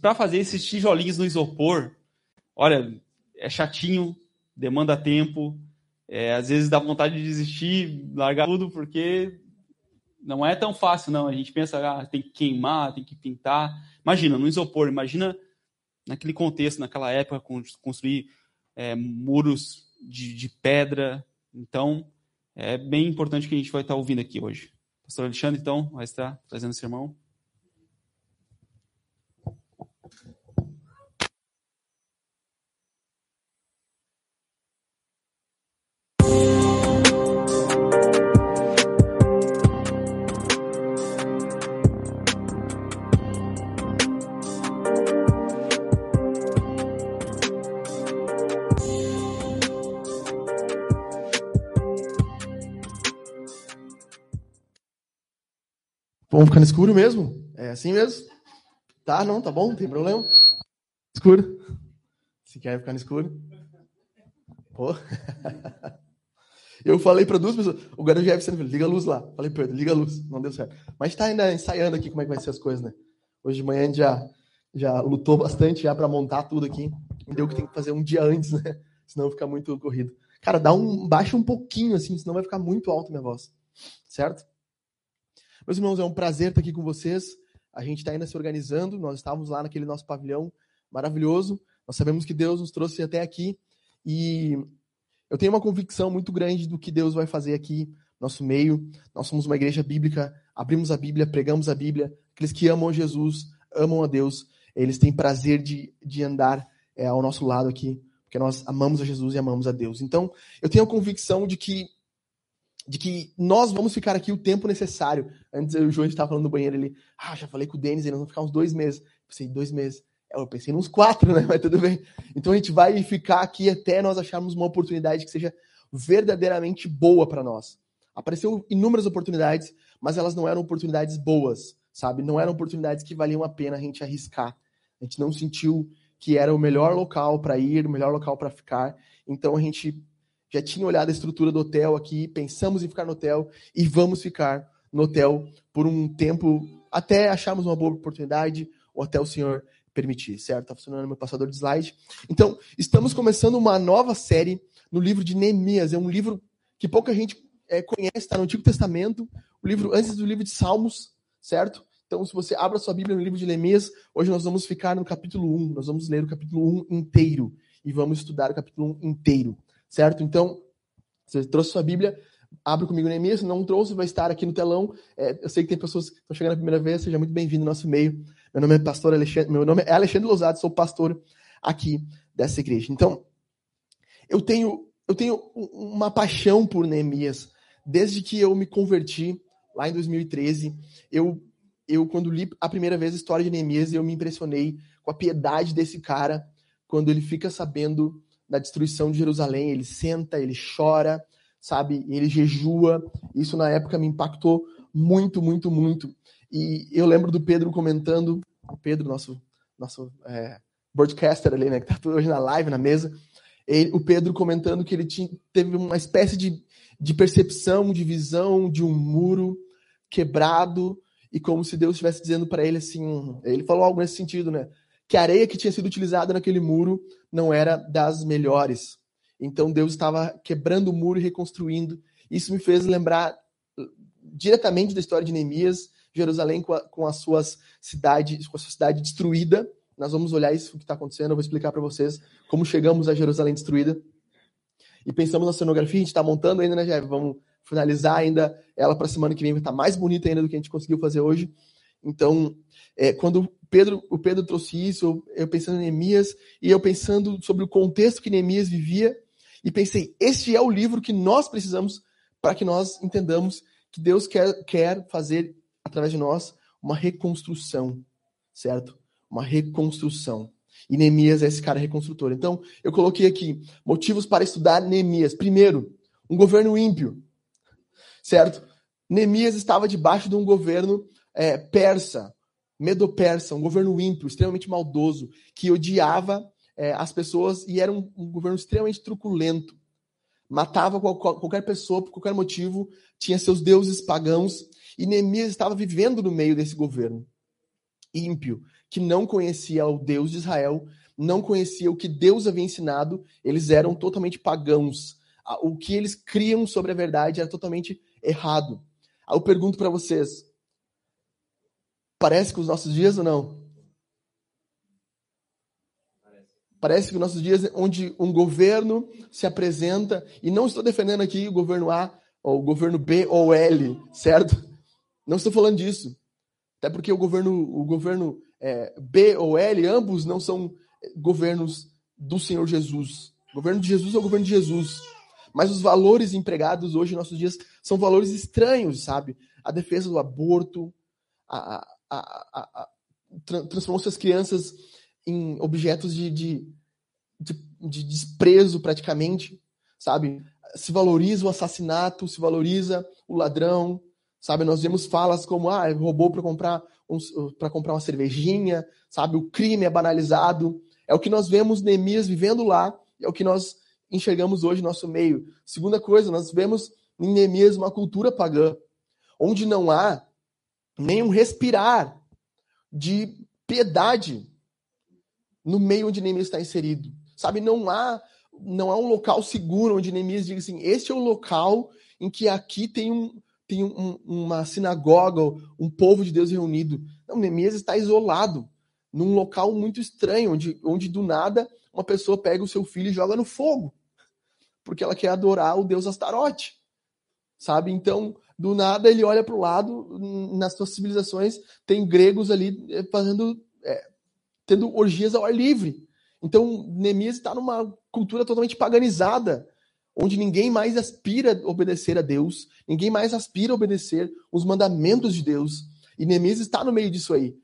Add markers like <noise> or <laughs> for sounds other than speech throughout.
para fazer esses tijolinhos no isopor, olha, é chatinho, demanda tempo, é, às vezes dá vontade de desistir, largar tudo, porque não é tão fácil, não. A gente pensa, ah, tem que queimar, tem que pintar. Imagina, no isopor, imagina naquele contexto, naquela época, construir é, muros de, de, pedra. Então, é bem importante que a gente vai estar ouvindo aqui hoje. Pastor Alexandre, então, vai estar trazendo o sermão. Vamos ficar no escuro mesmo? É assim mesmo? Tá, não, tá bom, não tem problema. Escuro. Se quer ficar no escuro. Pô. <laughs> Eu falei para duas pessoas. O garoto Jefferson falou, liga a luz lá. Falei para ele, liga a luz. Não deu certo. Mas está ainda ensaiando aqui como é que vai ser as coisas, né? Hoje de manhã a gente já, já lutou bastante já para montar tudo aqui. Deu que tem que fazer um dia antes, né? <laughs> Senão fica muito corrido. Cara, dá um, baixa um pouquinho assim, senão vai ficar muito alto minha voz. Certo? Meus irmãos, é um prazer estar aqui com vocês. A gente está ainda se organizando. Nós estávamos lá naquele nosso pavilhão maravilhoso. Nós sabemos que Deus nos trouxe até aqui e eu tenho uma convicção muito grande do que Deus vai fazer aqui no nosso meio. Nós somos uma igreja bíblica, abrimos a Bíblia, pregamos a Bíblia. Aqueles que amam Jesus, amam a Deus, eles têm prazer de, de andar é, ao nosso lado aqui, porque nós amamos a Jesus e amamos a Deus. Então, eu tenho a convicção de que de que nós vamos ficar aqui o tempo necessário. Antes o João estava falando no banheiro, ele, ah, já falei com o Denis, eles vão ficar uns dois meses. Eu pensei, dois meses. É, eu pensei uns quatro, né? <laughs> Mas tudo bem. Então a gente vai ficar aqui até nós acharmos uma oportunidade que seja verdadeiramente boa para nós. Apareceu inúmeras oportunidades, mas elas não eram oportunidades boas, sabe? Não eram oportunidades que valiam a pena a gente arriscar. A gente não sentiu que era o melhor local para ir, o melhor local para ficar. Então a gente já tinha olhado a estrutura do hotel aqui, pensamos em ficar no hotel e vamos ficar no hotel por um tempo até acharmos uma boa oportunidade ou até o senhor permitir, certo? Está funcionando meu passador de slide. Então, estamos começando uma nova série no livro de Neemias. É um livro que pouca gente é, conhece, está no Antigo Testamento, o livro antes do livro de Salmos, certo? Então, se você abre a sua Bíblia no livro de Neemias, hoje nós vamos ficar no capítulo 1. Nós vamos ler o capítulo 1 inteiro e vamos estudar o capítulo 1 inteiro certo? Então, você trouxe sua Bíblia, abre comigo Neemias, se não trouxe, vai estar aqui no telão. É, eu sei que tem pessoas que estão chegando a primeira vez, seja muito bem-vindo no nosso meio. Meu nome é pastor Alexandre, meu nome é Alexandre Lousado, sou pastor aqui dessa igreja. Então, eu tenho, eu tenho uma paixão por Neemias. Desde que eu me converti, lá em 2013, eu, eu quando li a primeira vez a história de Neemias, eu me impressionei com a piedade desse cara, quando ele fica sabendo da destruição de Jerusalém. Ele senta, ele chora, sabe? Ele jejua. Isso na época me impactou muito, muito, muito. E eu lembro do Pedro comentando, o Pedro, nosso, nosso é, broadcaster ali, né, que tá hoje na live, na mesa, ele, o Pedro comentando que ele tinha, teve uma espécie de, de percepção, de visão de um muro quebrado e como se Deus estivesse dizendo para ele assim, ele falou algo nesse sentido, né? Que a areia que tinha sido utilizada naquele muro não era das melhores. Então Deus estava quebrando o muro e reconstruindo. Isso me fez lembrar uh, diretamente da história de Neemias, Jerusalém com, a, com as suas cidades, com a sua cidade destruída. Nós vamos olhar isso que está acontecendo. Eu vou explicar para vocês como chegamos a Jerusalém destruída. E pensamos na cenografia, a gente está montando ainda, né, Jeff? Vamos finalizar ainda ela para a semana que vem, vai estar tá mais bonita ainda do que a gente conseguiu fazer hoje. Então, é, quando Pedro, o Pedro trouxe isso, eu pensando em Neemias, e eu pensando sobre o contexto que Neemias vivia, e pensei, este é o livro que nós precisamos para que nós entendamos que Deus quer, quer fazer, através de nós, uma reconstrução, certo? Uma reconstrução. E Neemias é esse cara reconstrutor. Então, eu coloquei aqui motivos para estudar Neemias. Primeiro, um governo ímpio, certo? Neemias estava debaixo de um governo é, persa, Medo-Persa, um governo ímpio, extremamente maldoso, que odiava é, as pessoas e era um, um, governo extremamente truculento. Matava qual, qualquer pessoa por qualquer motivo, tinha seus deuses pagãos, e Neemias estava vivendo no meio desse governo ímpio, que não conhecia o Deus de Israel, não conhecia o que Deus havia ensinado, eles eram totalmente pagãos. O que eles criam sobre a verdade era totalmente errado. Eu pergunto para vocês: parece com os nossos dias ou não? Parece que os nossos dias onde um governo se apresenta, e não estou defendendo aqui o governo A, ou o governo B ou L, certo? Não estou falando disso. Até porque o governo, o governo é, B ou L, ambos não são governos do Senhor Jesus. O governo de Jesus é o governo de Jesus. Mas os valores empregados hoje, em nossos dias, são valores estranhos, sabe? A defesa do aborto, a, a, a, a transformou suas crianças em objetos de, de, de, de desprezo, praticamente, sabe? Se valoriza o assassinato, se valoriza o ladrão, sabe? Nós vemos falas como, ah, roubou para comprar um, para comprar uma cervejinha, sabe? O crime é banalizado. É o que nós vemos Neemias vivendo lá, é o que nós enxergamos hoje no nosso meio. Segunda coisa, nós vemos em Neemias uma cultura pagã, onde não há nenhum respirar de piedade no meio onde Neemias está inserido. Sabe, não há não há um local seguro onde Neemias diga assim, este é o local em que aqui tem, um, tem um, uma sinagoga, um povo de Deus reunido. Não, Neemias está isolado, num local muito estranho, onde, onde do nada uma pessoa pega o seu filho e joga no fogo, porque ela quer adorar o Deus Astarote. Sabe? Então, do nada ele olha para o lado, nas suas civilizações tem gregos ali eh, fazendo, é, tendo orgias ao ar livre. Então, Neemias está numa cultura totalmente paganizada, onde ninguém mais aspira a obedecer a Deus, ninguém mais aspira a obedecer os mandamentos de Deus. E Neemias está no meio disso aí.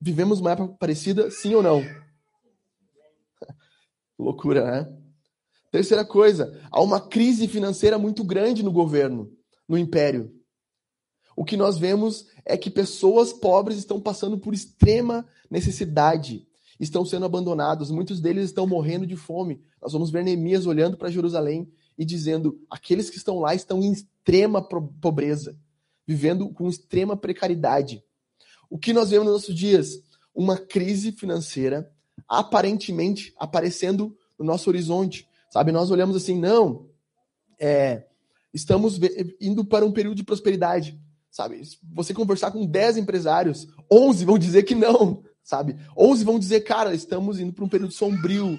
Vivemos uma época parecida, sim ou não? <laughs> Loucura, né? Terceira coisa, há uma crise financeira muito grande no governo no império. O que nós vemos é que pessoas pobres estão passando por extrema necessidade, estão sendo abandonados, muitos deles estão morrendo de fome. Nós vamos ver Neemias olhando para Jerusalém e dizendo: aqueles que estão lá estão em extrema pobreza, vivendo com extrema precariedade. O que nós vemos nos nossos dias? Uma crise financeira aparentemente aparecendo no nosso horizonte. Sabe, nós olhamos assim, não, é, estamos indo para um período de prosperidade, sabe? Você conversar com 10 empresários, 11 vão dizer que não, sabe? 11 vão dizer, cara, estamos indo para um período sombrio,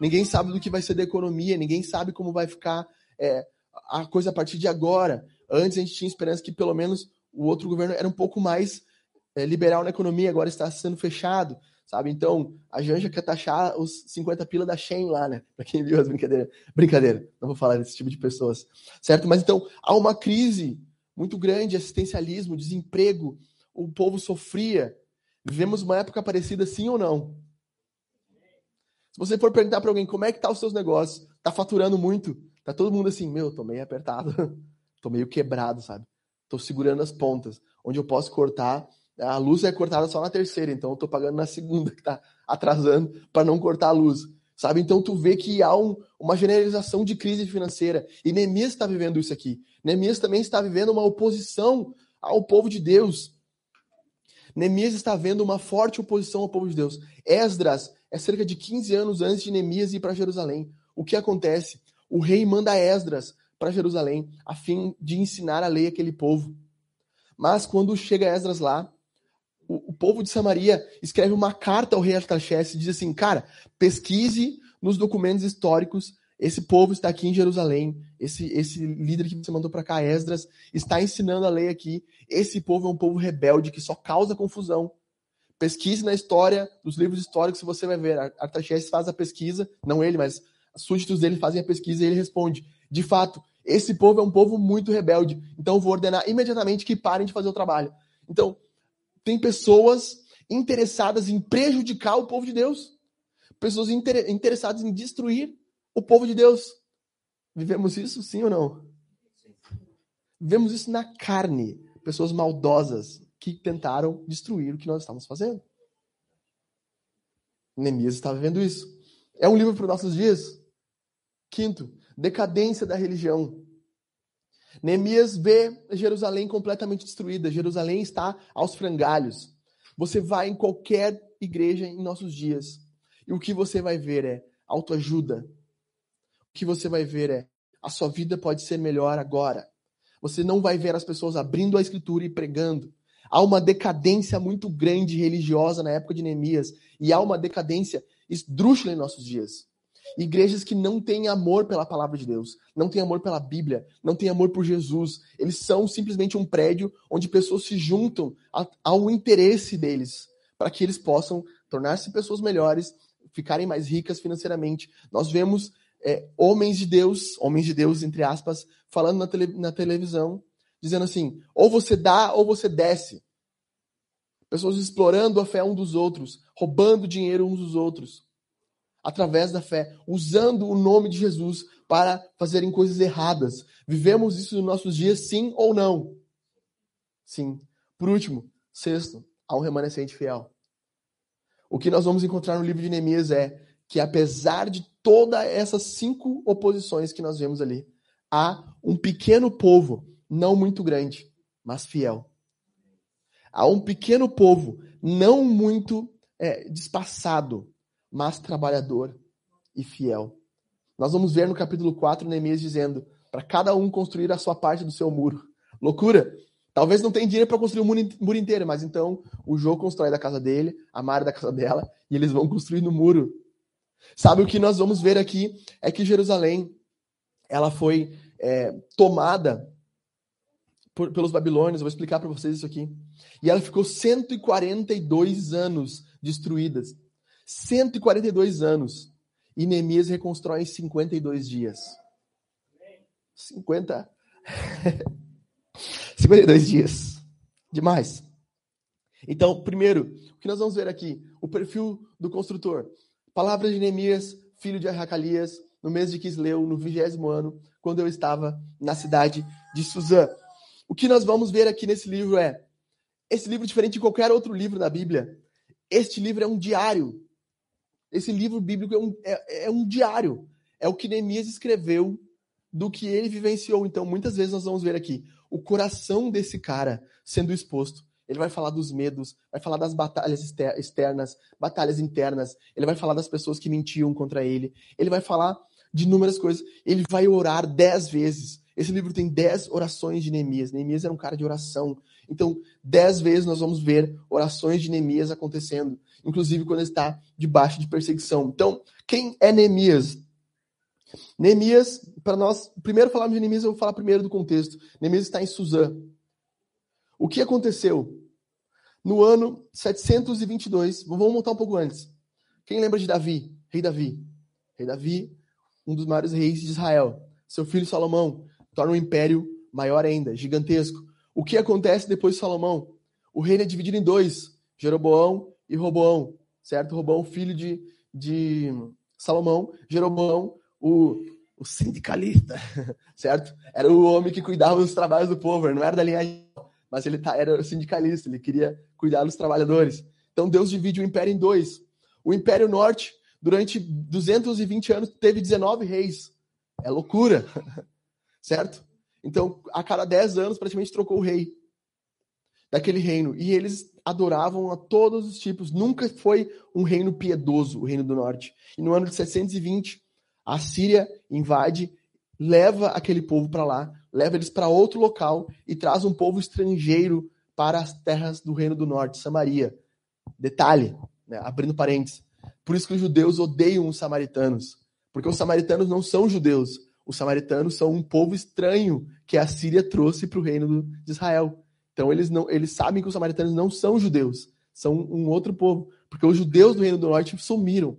ninguém sabe do que vai ser da economia, ninguém sabe como vai ficar é, a coisa a partir de agora. Antes a gente tinha esperança que pelo menos o outro governo era um pouco mais é, liberal na economia, agora está sendo fechado sabe? Então, a Janja quer taxar os 50 pila da Shein lá, né? Pra quem viu as brincadeiras. Brincadeira, não vou falar desse tipo de pessoas, certo? Mas então, há uma crise muito grande, assistencialismo, desemprego, o povo sofria. Vivemos uma época parecida, sim ou não? Se você for perguntar para alguém como é que tá os seus negócios, tá faturando muito, tá todo mundo assim, meu, tô meio apertado, <laughs> tô meio quebrado, sabe? Tô segurando as pontas. Onde eu posso cortar, a luz é cortada só na terceira, então eu tô pagando na segunda que tá atrasando para não cortar a luz. Sabe? Então tu vê que há um, uma generalização de crise financeira. E Neemias está vivendo isso aqui. Neemias também está vivendo uma oposição ao povo de Deus. Neemias está vendo uma forte oposição ao povo de Deus. Esdras é cerca de 15 anos antes de Neemias ir para Jerusalém. O que acontece? O rei manda Esdras para Jerusalém a fim de ensinar a lei àquele povo. Mas quando chega Esdras lá, o, o, povo de Samaria escreve uma carta ao rei Artaxerxes e diz assim, cara, pesquise nos documentos históricos, esse povo está aqui em Jerusalém, esse, esse líder que você mandou para cá, Esdras, está ensinando a lei aqui, esse povo é um povo rebelde que só causa confusão. Pesquise na história, nos livros históricos, você vai ver, Artaxerxes faz a pesquisa, não ele, mas súditos dele fazem a pesquisa e ele responde, de fato, esse povo é um povo muito rebelde, então vou ordenar imediatamente que parem de fazer o trabalho. Então, tem pessoas interessadas em prejudicar o povo de Deus. Pessoas inter interessadas em destruir o povo de Deus. Vivemos isso, sim ou não? Vivemos isso na carne. Pessoas maldosas que tentaram destruir o que nós estamos fazendo. Neemias está vivendo isso. É um livro para os nossos dias. Quinto, decadência da religião. Neemias vê Jerusalém completamente destruída. Jerusalém está aos frangalhos. Você vai em qualquer igreja em nossos dias. E o que você vai ver é autoajuda. O que você vai ver é a sua vida pode ser melhor agora. Você não vai ver as pessoas abrindo a escritura e pregando. Há uma decadência muito grande religiosa na época de Neemias e há uma decadência esdrúxula em nossos dias. Igrejas que não têm amor pela palavra de Deus, não têm amor pela Bíblia, não têm amor por Jesus. Eles são simplesmente um prédio onde pessoas se juntam ao interesse deles, para que eles possam tornar-se pessoas melhores, ficarem mais ricas financeiramente. Nós vemos é, homens de Deus, homens de Deus, entre aspas, falando na, tele, na televisão, dizendo assim: ou você dá ou você desce. Pessoas explorando a fé um dos outros, roubando dinheiro uns dos outros através da fé, usando o nome de Jesus para fazerem coisas erradas. Vivemos isso nos nossos dias, sim ou não? Sim. Por último, sexto, há um remanescente fiel. O que nós vamos encontrar no livro de Neemias é que, apesar de todas essas cinco oposições que nós vemos ali, há um pequeno povo, não muito grande, mas fiel. Há um pequeno povo, não muito é, despassado, mas trabalhador e fiel. Nós vamos ver no capítulo 4 Neemias dizendo para cada um construir a sua parte do seu muro. Loucura! Talvez não tenha dinheiro para construir o muro inteiro, mas então o Jô constrói da casa dele, a Mari da casa dela, e eles vão construir no muro. Sabe o que nós vamos ver aqui? É que Jerusalém ela foi é, tomada por, pelos babilônios. Vou explicar para vocês isso aqui. E ela ficou 142 anos destruídas. 142 anos. E Neemias reconstrói em 52 dias. 50. 52 <laughs> dias. Demais. Então, primeiro, o que nós vamos ver aqui? O perfil do construtor. Palavras de Neemias, filho de Arracalias, no mês de Quisleu, no vigésimo ano, quando eu estava na cidade de Suzã. O que nós vamos ver aqui nesse livro é: esse livro, diferente de qualquer outro livro da Bíblia, este livro é um diário esse livro bíblico é um, é, é um diário. É o que Neemias escreveu do que ele vivenciou. Então, muitas vezes nós vamos ver aqui o coração desse cara sendo exposto. Ele vai falar dos medos, vai falar das batalhas externas, batalhas internas. Ele vai falar das pessoas que mentiam contra ele. Ele vai falar de inúmeras coisas. Ele vai orar dez vezes. Esse livro tem dez orações de Neemias. Neemias era um cara de oração. Então, dez vezes nós vamos ver orações de Neemias acontecendo inclusive quando está debaixo de perseguição. Então, quem é Neemias? Neemias, para nós, primeiro falarmos de Neemias, eu vou falar primeiro do contexto. Neemias está em Suzã. O que aconteceu? No ano 722, vamos montar um pouco antes. Quem lembra de Davi? Rei Davi. Rei Davi, um dos maiores reis de Israel. Seu filho Salomão torna um império maior ainda, gigantesco. O que acontece depois de Salomão? O reino é dividido em dois: Jeroboão e Roboão, certo? Roboão, filho de, de Salomão, Jeroboão, o, o sindicalista, <laughs> certo? Era o homem que cuidava dos trabalhos do povo, não era da linhagem, mas ele tá, era sindicalista, ele queria cuidar dos trabalhadores. Então Deus divide o império em dois. O Império Norte, durante 220 anos, teve 19 reis. É loucura, <laughs> certo? Então, a cada 10 anos, praticamente trocou o rei daquele reino. E eles adoravam a todos os tipos. Nunca foi um reino piedoso, o reino do norte. E no ano de 720, a Síria invade, leva aquele povo para lá, leva eles para outro local e traz um povo estrangeiro para as terras do reino do norte, Samaria. Detalhe, né, abrindo parênteses. Por isso que os judeus odeiam os samaritanos, porque os samaritanos não são judeus. Os samaritanos são um povo estranho que a Síria trouxe para o reino de Israel. Então eles não, eles sabem que os samaritanos não são judeus, são um outro povo, porque os judeus do Reino do Norte sumiram.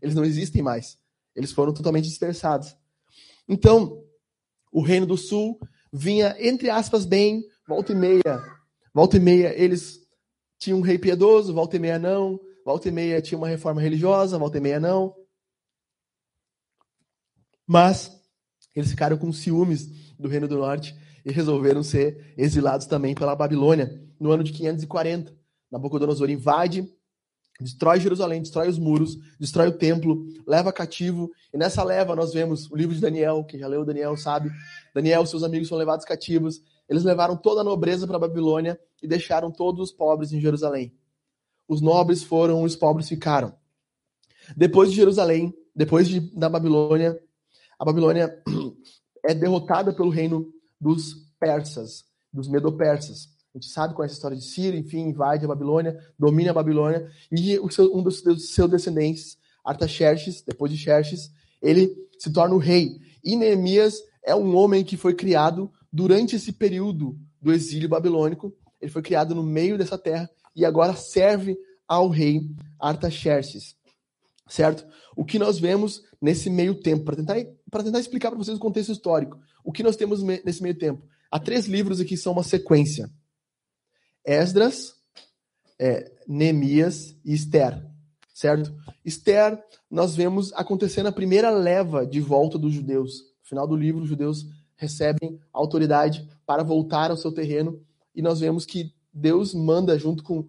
Eles não existem mais. Eles foram totalmente dispersados. Então, o Reino do Sul vinha entre aspas bem, volta e meia. Volta e meia eles tinham um rei piedoso, volta e meia não. Volta e meia tinha uma reforma religiosa, volta e meia não. Mas eles ficaram com ciúmes do Reino do Norte e resolveram ser exilados também pela Babilônia no ano de 540. Nabucodonosor invade, destrói Jerusalém, destrói os muros, destrói o templo, leva cativo. E nessa leva nós vemos o livro de Daniel, quem já leu Daniel sabe. Daniel e seus amigos são levados cativos. Eles levaram toda a nobreza para a Babilônia e deixaram todos os pobres em Jerusalém. os nobres foram, os pobres ficaram. Depois de Jerusalém, depois de, da Babilônia, a Babilônia é derrotada pelo reino dos persas, dos medo-persas. A gente sabe com essa história de Ciro, enfim, invade a Babilônia, domina a Babilônia, e seu, um dos, dos seus descendentes, Artaxerxes, depois de Xerxes, ele se torna o rei. E Neemias é um homem que foi criado durante esse período do exílio babilônico. Ele foi criado no meio dessa terra e agora serve ao rei Artaxerxes. Certo? O que nós vemos nesse meio tempo, para tentar, tentar explicar para vocês o contexto histórico, o que nós temos nesse meio tempo? Há três livros aqui que são uma sequência: Esdras, é, Neemias e Esther. Certo? Esther, nós vemos acontecendo a primeira leva de volta dos judeus. No final do livro, os judeus recebem autoridade para voltar ao seu terreno e nós vemos que Deus manda, junto com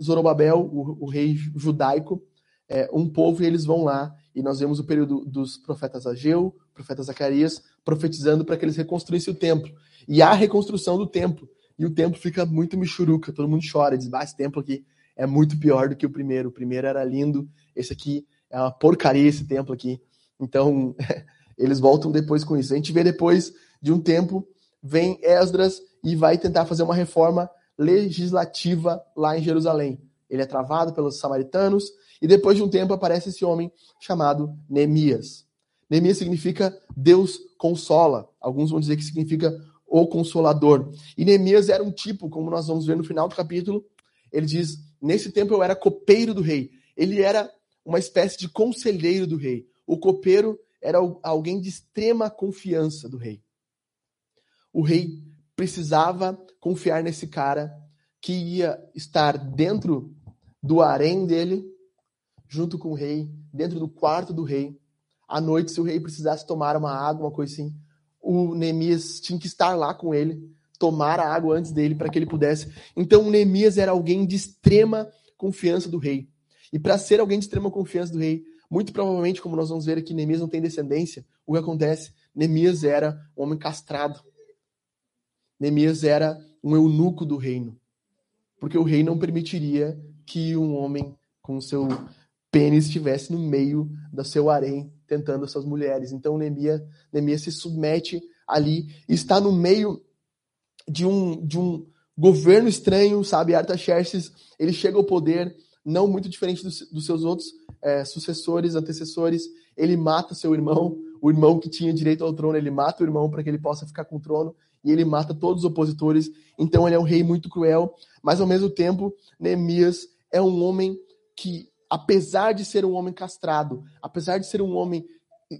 Zorobabel, o, o rei judaico, é, um povo e eles vão lá. E nós vemos o período dos profetas Ageu, profeta Zacarias, profetizando para que eles reconstruíssem o templo. E há a reconstrução do templo. E o templo fica muito michuruca, todo mundo chora, diz, ah, esse templo aqui é muito pior do que o primeiro. O primeiro era lindo, esse aqui é uma porcaria, esse templo aqui. Então, <laughs> eles voltam depois com isso. A gente vê depois de um tempo, vem Esdras e vai tentar fazer uma reforma legislativa lá em Jerusalém. Ele é travado pelos samaritanos e depois de um tempo aparece esse homem chamado Neemias. Neemias significa Deus consola. Alguns vão dizer que significa o consolador. E Neemias era um tipo, como nós vamos ver no final do capítulo, ele diz: Nesse tempo eu era copeiro do rei. Ele era uma espécie de conselheiro do rei. O copeiro era alguém de extrema confiança do rei. O rei precisava confiar nesse cara que ia estar dentro do harém dele, junto com o rei, dentro do quarto do rei. À noite, se o rei precisasse tomar uma água, uma coisa assim, o Neemias tinha que estar lá com ele, tomar a água antes dele para que ele pudesse. Então, Neemias era alguém de extrema confiança do rei. E para ser alguém de extrema confiança do rei, muito provavelmente, como nós vamos ver aqui, Neemias não tem descendência. O que acontece? Neemias era um homem castrado. Neemias era um eunuco do reino, porque o rei não permitiria que um homem com seu pênis estivesse no meio do seu harém tentando as suas mulheres. Então Neemias, Neemias se submete ali está no meio de um, de um governo estranho, sabe? Artaxerxes, ele chega ao poder não muito diferente dos, dos seus outros é, sucessores, antecessores. Ele mata seu irmão, o irmão que tinha direito ao trono, ele mata o irmão para que ele possa ficar com o trono e ele mata todos os opositores. Então ele é um rei muito cruel, mas ao mesmo tempo, Neemias é um homem que, apesar de ser um homem castrado, apesar de ser um homem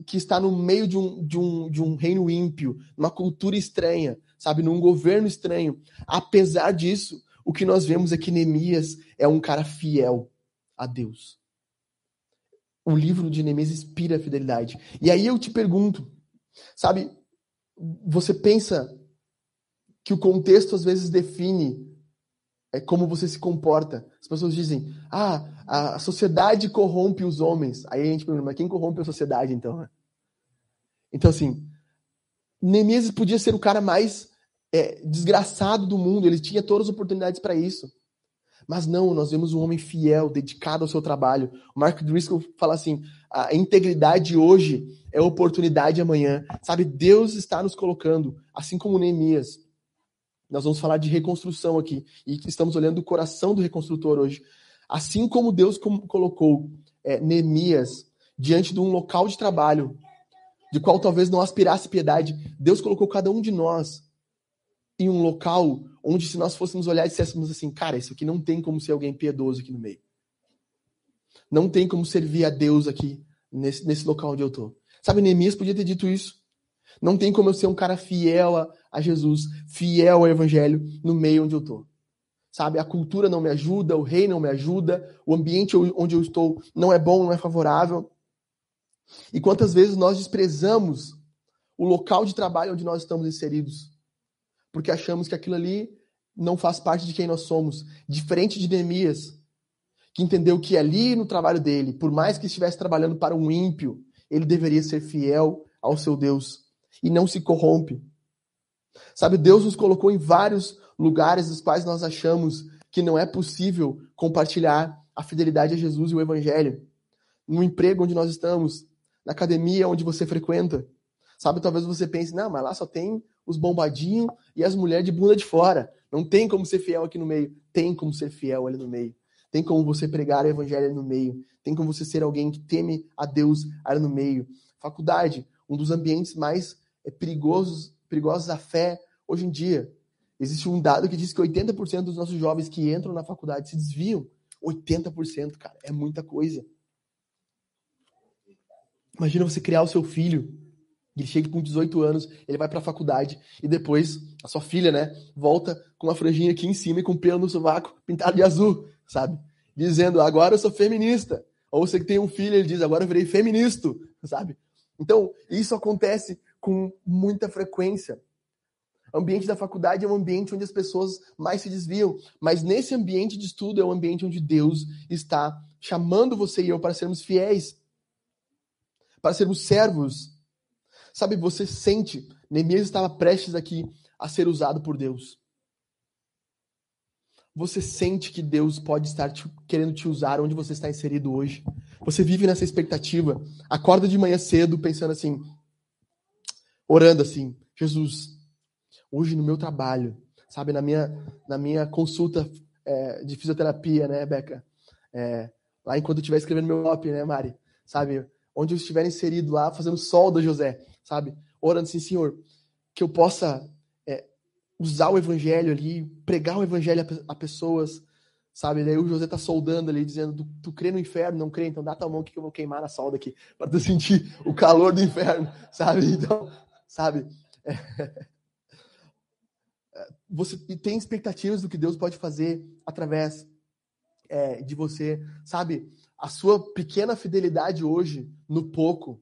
que está no meio de um, de um, de um reino ímpio, numa cultura estranha, sabe, num governo estranho, apesar disso, o que nós vemos é que Neemias é um cara fiel a Deus. O livro de Neemias inspira a fidelidade. E aí eu te pergunto, sabe, você pensa que o contexto às vezes define é, como você se comporta. As pessoas dizem, ah, a sociedade corrompe os homens. Aí a gente pergunta, mas quem corrompe a sociedade então? Então, assim, Neemias podia ser o cara mais é, desgraçado do mundo, ele tinha todas as oportunidades para isso. Mas não, nós vemos um homem fiel, dedicado ao seu trabalho. O Mark Driscoll fala assim: a integridade hoje é oportunidade amanhã. Sabe, Deus está nos colocando, assim como Neemias, nós vamos falar de reconstrução aqui. E estamos olhando o coração do reconstrutor hoje. Assim como Deus colocou é, Neemias diante de um local de trabalho, de qual talvez não aspirasse piedade, Deus colocou cada um de nós em um local onde, se nós fôssemos olhar e disséssemos assim, cara, isso aqui não tem como ser alguém piedoso aqui no meio. Não tem como servir a Deus aqui, nesse, nesse local onde eu estou. Sabe, Neemias podia ter dito isso. Não tem como eu ser um cara fiel a, a Jesus, fiel ao Evangelho no meio onde eu estou. Sabe, a cultura não me ajuda, o rei não me ajuda, o ambiente onde eu estou não é bom, não é favorável. E quantas vezes nós desprezamos o local de trabalho onde nós estamos inseridos, porque achamos que aquilo ali não faz parte de quem nós somos. Diferente de Neemias, que entendeu que ali no trabalho dele, por mais que estivesse trabalhando para um ímpio, ele deveria ser fiel ao seu Deus e não se corrompe. Sabe, Deus nos colocou em vários lugares dos quais nós achamos que não é possível compartilhar a fidelidade a Jesus e o Evangelho. No emprego onde nós estamos, na academia onde você frequenta. Sabe, talvez você pense, não, mas lá só tem os bombadinhos e as mulheres de bunda de fora. Não tem como ser fiel aqui no meio. Tem como ser fiel ali no meio. Tem como você pregar o evangelho ali no meio. Tem como você ser alguém que teme a Deus ali no meio. Faculdade, um dos ambientes mais é, perigosos, perigosos da fé hoje em dia. Existe um dado que diz que 80% dos nossos jovens que entram na faculdade se desviam. 80%, cara, é muita coisa. Imagina você criar o seu filho, ele chega com 18 anos, ele vai para a faculdade e depois a sua filha, né, volta com uma franjinha aqui em cima e com pelo no sovaco pintado de azul, sabe? Dizendo, agora eu sou feminista. Ou você que tem um filho, ele diz, agora eu virei feminista, sabe? Então, isso acontece com muita frequência. O ambiente da faculdade é um ambiente onde as pessoas mais se desviam, mas nesse ambiente de estudo é um ambiente onde Deus está chamando você e eu para sermos fiéis, para sermos servos. Sabe, você sente, Neemias estava prestes aqui a ser usado por Deus. Você sente que Deus pode estar te, querendo te usar onde você está inserido hoje. Você vive nessa expectativa. Acorda de manhã cedo pensando assim, orando assim, Jesus, hoje no meu trabalho, sabe, na minha, na minha consulta é, de fisioterapia, né, Beca? É, lá enquanto eu estiver escrevendo meu op, né, Mari? Sabe, onde eu estiver inserido lá, fazendo solda, José, sabe? Orando assim, Senhor, que eu possa é, usar o evangelho ali, pregar o evangelho a, a, pessoas, sabe? Daí o José tá soldando ali, dizendo, tu, tu crê no inferno? Não crê? Então dá tua mão que eu vou queimar na solda aqui, para tu sentir o calor do inferno, <laughs> sabe? Então, sabe? <laughs> É, você tem expectativas do que Deus pode fazer através é, de você, sabe? A sua pequena fidelidade hoje, no pouco,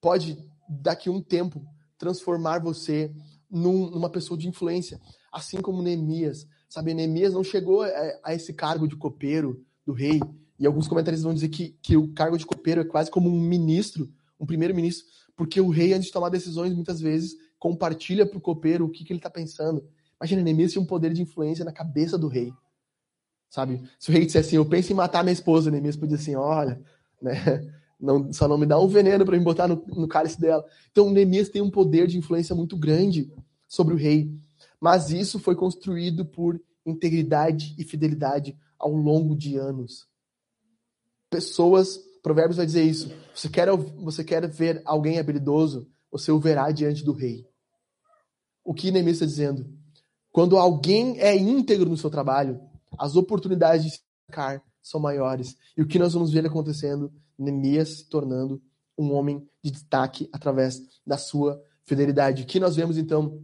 pode, daqui a um tempo, transformar você num, numa pessoa de influência. Assim como Neemias. Sabe, Neemias não chegou a, a esse cargo de copeiro do rei. E alguns comentaristas vão dizer que, que o cargo de copeiro é quase como um ministro, um primeiro-ministro, porque o rei, antes de tomar decisões, muitas vezes compartilha para o copeiro o que, que ele está pensando. Imagina, Neemias tinha um poder de influência na cabeça do rei. Sabe? Se o rei dissesse assim, eu penso em matar minha esposa, Neemias podia assim, olha, né? Não, só não me dá um veneno para me botar no, no cálice dela. Então, Neemias tem um poder de influência muito grande sobre o rei. Mas isso foi construído por integridade e fidelidade ao longo de anos. Pessoas, Provérbios vai dizer isso. Você quer, você quer ver alguém habilidoso? Você o verá diante do rei. O que Neemias está dizendo? Quando alguém é íntegro no seu trabalho, as oportunidades de se destacar são maiores. E o que nós vamos ver acontecendo? Neemias se tornando um homem de destaque através da sua fidelidade. O que nós vemos então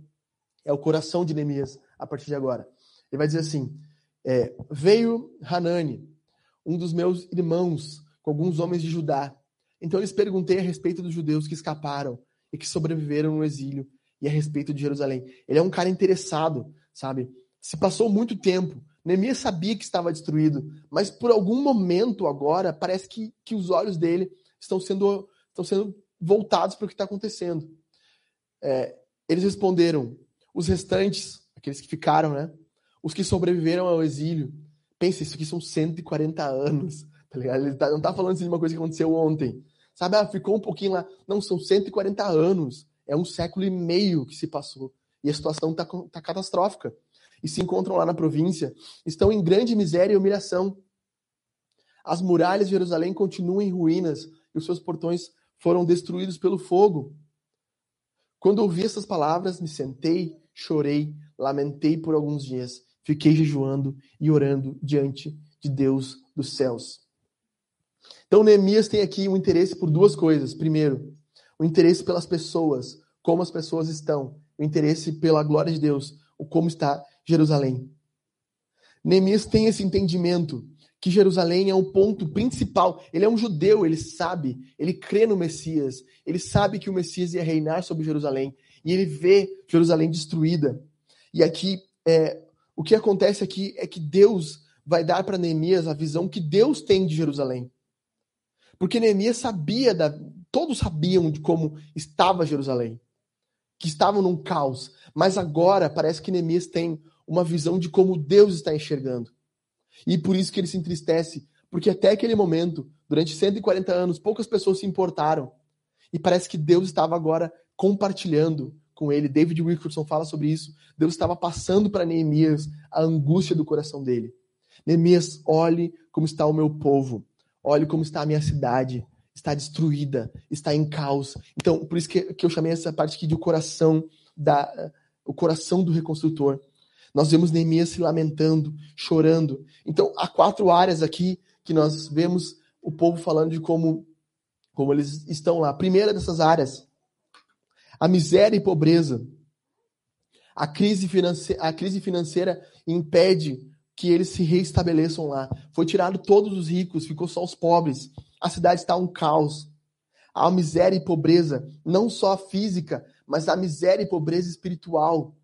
é o coração de Neemias a partir de agora. Ele vai dizer assim: é, veio Hanani, um dos meus irmãos, com alguns homens de Judá. Então lhes perguntei a respeito dos judeus que escaparam e que sobreviveram no exílio e a respeito de Jerusalém. Ele é um cara interessado sabe? Se passou muito tempo. Neemias sabia que estava destruído, mas por algum momento agora parece que, que os olhos dele estão sendo, estão sendo voltados para o que está acontecendo. É, eles responderam: os restantes, aqueles que ficaram, né? Os que sobreviveram ao exílio. Pensa, isso aqui são 140 anos, tá ligado? Ele tá, não está falando assim de uma coisa que aconteceu ontem. Sabe, ah, ficou um pouquinho lá. Não, são 140 anos. É um século e meio que se passou e a situação está tá catastrófica. E se encontram lá na província, estão em grande miséria e humilhação. As muralhas de Jerusalém continuam em ruínas e os seus portões foram destruídos pelo fogo. Quando ouvi essas palavras, me sentei, chorei, lamentei por alguns dias, fiquei jejuando e orando diante de Deus dos céus. Então, Neemias tem aqui um interesse por duas coisas. Primeiro, o interesse pelas pessoas, como as pessoas estão o interesse pela glória de Deus, o como está Jerusalém. Neemias tem esse entendimento que Jerusalém é o ponto principal. Ele é um judeu, ele sabe, ele crê no Messias, ele sabe que o Messias ia reinar sobre Jerusalém e ele vê Jerusalém destruída. E aqui, é, o que acontece aqui é que Deus vai dar para Neemias a visão que Deus tem de Jerusalém. Porque Neemias sabia, da, todos sabiam de como estava Jerusalém que estavam num caos. Mas agora parece que Neemias tem uma visão de como Deus está enxergando. E por isso que ele se entristece, porque até aquele momento, durante 140 anos, poucas pessoas se importaram. E parece que Deus estava agora compartilhando com ele. David Wilkerson fala sobre isso. Deus estava passando para Neemias a angústia do coração dele. Neemias, olhe como está o meu povo. Olhe como está a minha cidade. Está destruída, está em caos. Então, por isso que, que eu chamei essa parte aqui de o coração da, o coração do reconstrutor. Nós vemos Neemias se lamentando, chorando. Então, há quatro áreas aqui que nós vemos o povo falando de como, como eles estão lá. A primeira dessas áreas, a miséria e pobreza. A crise, a crise financeira impede que eles se reestabeleçam lá. Foi tirado todos os ricos, ficou só os pobres. A cidade está um caos. Há miséria e pobreza, não só física, mas há miséria e pobreza espiritual.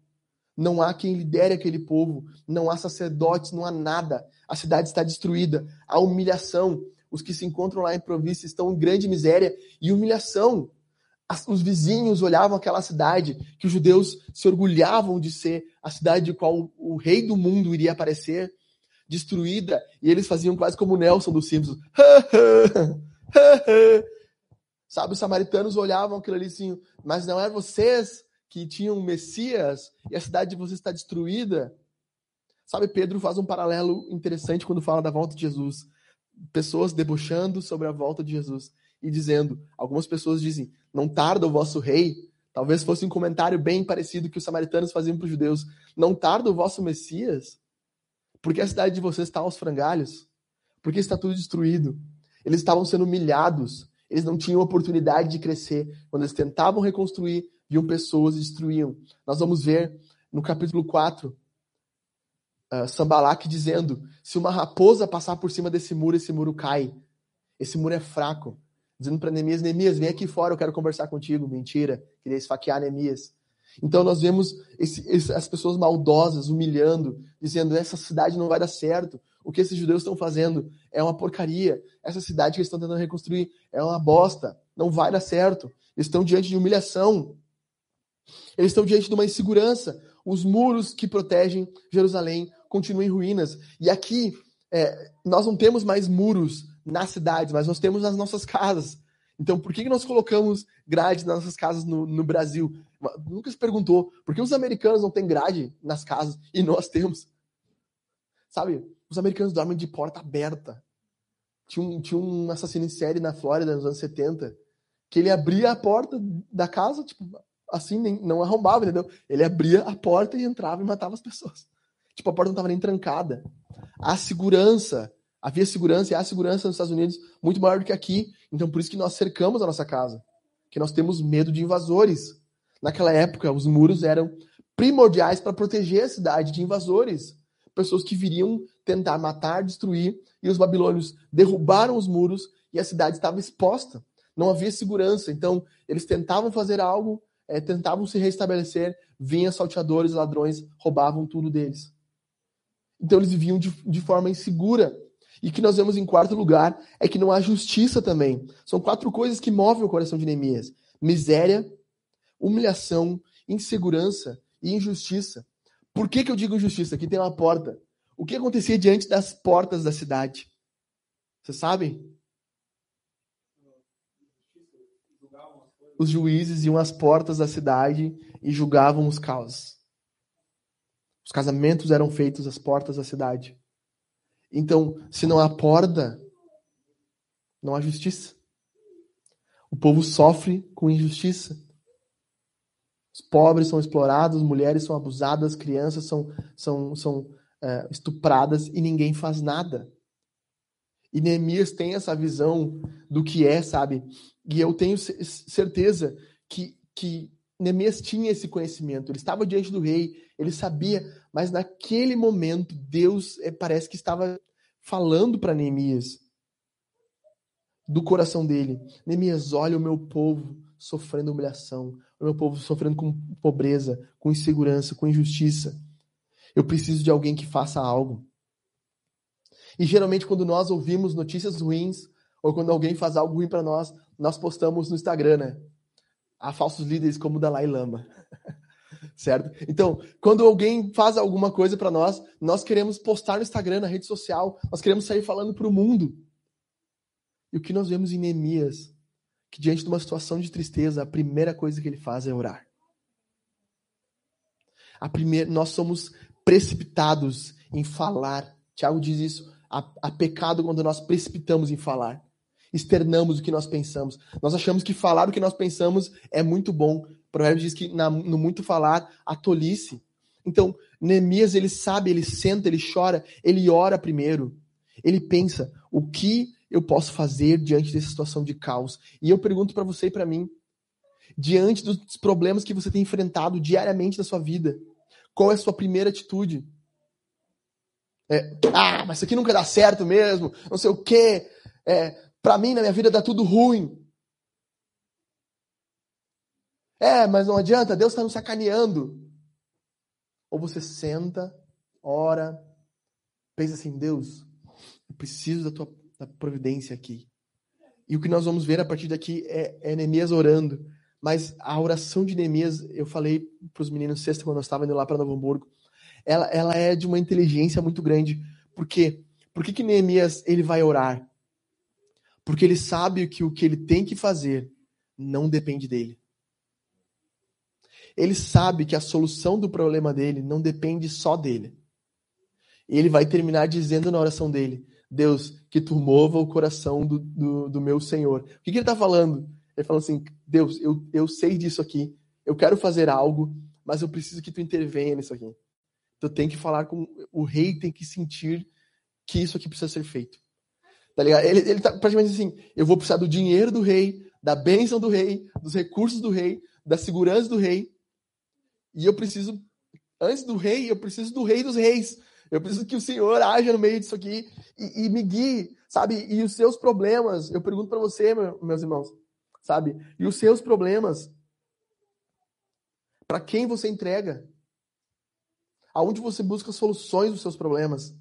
Não há quem lidere aquele povo, não há sacerdotes, não há nada. A cidade está destruída. Há humilhação. Os que se encontram lá em província estão em grande miséria e humilhação. Os vizinhos olhavam aquela cidade que os judeus se orgulhavam de ser a cidade de qual o rei do mundo iria aparecer, destruída, e eles faziam quase como o Nelson dos Simpsons. <laughs> Sabe, os samaritanos olhavam aquilo ali assim, mas não é vocês que tinham um Messias e a cidade de vocês está destruída. Sabe, Pedro faz um paralelo interessante quando fala da volta de Jesus. Pessoas debochando sobre a volta de Jesus e dizendo, algumas pessoas dizem, não tarda o vosso rei. Talvez fosse um comentário bem parecido que os samaritanos faziam para os judeus. Não tarda o vosso Messias? Porque a cidade de vocês está aos frangalhos? Porque está tudo destruído? Eles estavam sendo humilhados. Eles não tinham oportunidade de crescer. Quando eles tentavam reconstruir, viam pessoas e destruíam. Nós vamos ver no capítulo 4, uh, Sambalak dizendo: se uma raposa passar por cima desse muro, esse muro cai. Esse muro é fraco. Dizendo para Neemias: Neemias, vem aqui fora, eu quero conversar contigo. Mentira, queria esfaquear Neemias. Então nós vemos esse, esse, as pessoas maldosas humilhando, dizendo: essa cidade não vai dar certo. O que esses judeus estão fazendo é uma porcaria. Essa cidade que eles estão tentando reconstruir é uma bosta. Não vai dar certo. Eles estão diante de humilhação. Eles estão diante de uma insegurança. Os muros que protegem Jerusalém continuam em ruínas. E aqui, é, nós não temos mais muros nas cidades, mas nós temos nas nossas casas. Então, por que, que nós colocamos grade nas nossas casas no, no Brasil? Nunca se perguntou por que os americanos não têm grade nas casas e nós temos. Sabe, os americanos dormem de porta aberta. Tinha um, tinha um assassino em série na Flórida nos anos 70 que ele abria a porta da casa, tipo, assim, nem, não arrombava, entendeu? Ele abria a porta e entrava e matava as pessoas. Tipo, a porta não estava nem trancada. A segurança, havia segurança e há segurança nos Estados Unidos muito maior do que aqui. Então, por isso que nós cercamos a nossa casa. Que nós temos medo de invasores. Naquela época, os muros eram primordiais para proteger a cidade de invasores. Pessoas que viriam tentar matar, destruir, e os babilônios derrubaram os muros e a cidade estava exposta. Não havia segurança. Então, eles tentavam fazer algo, é, tentavam se restabelecer, vinham salteadores, ladrões, roubavam tudo deles. Então eles viviam de, de forma insegura. E que nós vemos em quarto lugar é que não há justiça também. São quatro coisas que movem o coração de Neemias: miséria, humilhação, insegurança e injustiça. Por que, que eu digo injustiça? Aqui tem uma porta. O que acontecia diante das portas da cidade? Vocês sabem? os juízes iam às portas da cidade e julgavam os causos. Os casamentos eram feitos às portas da cidade. Então, se não há porta, não há justiça. O povo sofre com injustiça. Os pobres são explorados, mulheres são abusadas, crianças são, são, são é, estupradas e ninguém faz nada. E Neemias tem essa visão do que é, sabe? E eu tenho certeza que, que Neemias tinha esse conhecimento. Ele estava diante do rei, ele sabia, mas naquele momento Deus é, parece que estava falando para Neemias do coração dele. Neemias, olha o meu povo sofrendo humilhação, o meu povo sofrendo com pobreza, com insegurança, com injustiça. Eu preciso de alguém que faça algo. E geralmente, quando nós ouvimos notícias ruins, ou quando alguém faz algo ruim para nós, nós postamos no Instagram, né? Há falsos líderes como o Dalai Lama. <laughs> certo? Então, quando alguém faz alguma coisa para nós, nós queremos postar no Instagram, na rede social, nós queremos sair falando para o mundo. E o que nós vemos em Neemias, que diante de uma situação de tristeza, a primeira coisa que ele faz é orar. A primeira, nós somos precipitados em falar. Tiago diz isso. Há, há pecado quando nós precipitamos em falar. Externamos o que nós pensamos. Nós achamos que falar o que nós pensamos é muito bom. O provérbio diz que na, no muito falar, a tolice. Então, Neemias, ele sabe, ele senta, ele chora, ele ora primeiro. Ele pensa, o que eu posso fazer diante dessa situação de caos? E eu pergunto para você e para mim, diante dos problemas que você tem enfrentado diariamente na sua vida, qual é a sua primeira atitude? É, ah, mas isso aqui nunca dá certo mesmo, não sei o quê. É, para mim, na minha vida, dá tudo ruim. É, mas não adianta, Deus está nos sacaneando. Ou você senta, ora, pensa assim, Deus, eu preciso da tua da providência aqui. E o que nós vamos ver a partir daqui é, é Neemias orando. Mas a oração de Neemias, eu falei para os meninos sexta, quando eu estava indo lá para Novo Hamburgo, ela, ela é de uma inteligência muito grande. Por quê? Por que, que Neemias ele vai orar? Porque ele sabe que o que ele tem que fazer não depende dele. Ele sabe que a solução do problema dele não depende só dele. Ele vai terminar dizendo na oração dele: Deus, que tu mova o coração do, do, do meu Senhor. O que, que ele está falando? Ele fala assim: Deus, eu, eu sei disso aqui, eu quero fazer algo, mas eu preciso que tu intervenha nisso aqui. Tu tem que falar com. O rei tem que sentir que isso aqui precisa ser feito. Tá ligado? Ele, ele tá praticamente assim: eu vou precisar do dinheiro do rei, da bênção do rei, dos recursos do rei, da segurança do rei. E eu preciso, antes do rei, eu preciso do rei dos reis. Eu preciso que o Senhor haja no meio disso aqui e, e me guie, sabe? E os seus problemas, eu pergunto para você, meu, meus irmãos, sabe? E os seus problemas, para quem você entrega? Aonde você busca soluções dos seus problemas?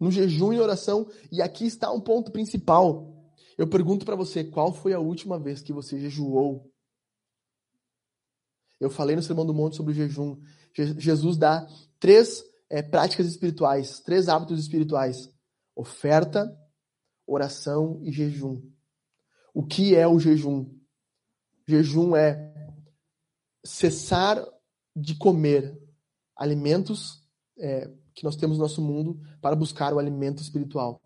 No jejum e oração, e aqui está um ponto principal. Eu pergunto para você, qual foi a última vez que você jejuou? Eu falei no Sermão do Monte sobre o jejum. Jesus dá três é, práticas espirituais, três hábitos espirituais: oferta, oração e jejum. O que é o jejum? Jejum é cessar de comer alimentos é, que nós temos no nosso mundo para buscar o alimento espiritual.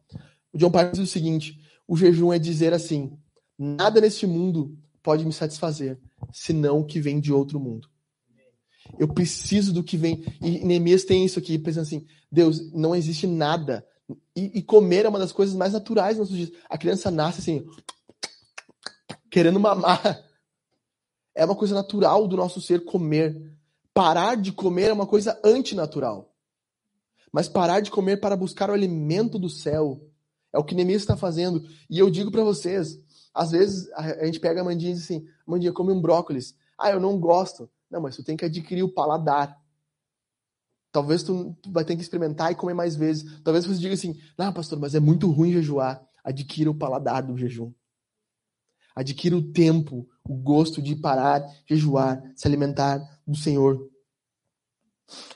O John Piper diz o seguinte: o jejum é dizer assim: nada neste mundo pode me satisfazer, senão o que vem de outro mundo. Eu preciso do que vem. E Neemias tem isso aqui, pensando assim: Deus, não existe nada. E, e comer é uma das coisas mais naturais nos nossos dias. A criança nasce assim, querendo mamar. É uma coisa natural do nosso ser comer. Parar de comer é uma coisa antinatural. Mas parar de comer para buscar o alimento do céu é o que Neemias está fazendo. E eu digo para vocês, às vezes a gente pega a Mandinha e diz assim: Mandinha, come um brócolis. Ah, eu não gosto. Não, mas tu tem que adquirir o paladar. Talvez tu, vai ter que experimentar e comer mais vezes. Talvez você diga assim: não, pastor, mas é muito ruim jejuar. Adquira o paladar do jejum. Adquira o tempo, o gosto de parar, jejuar, se alimentar do Senhor.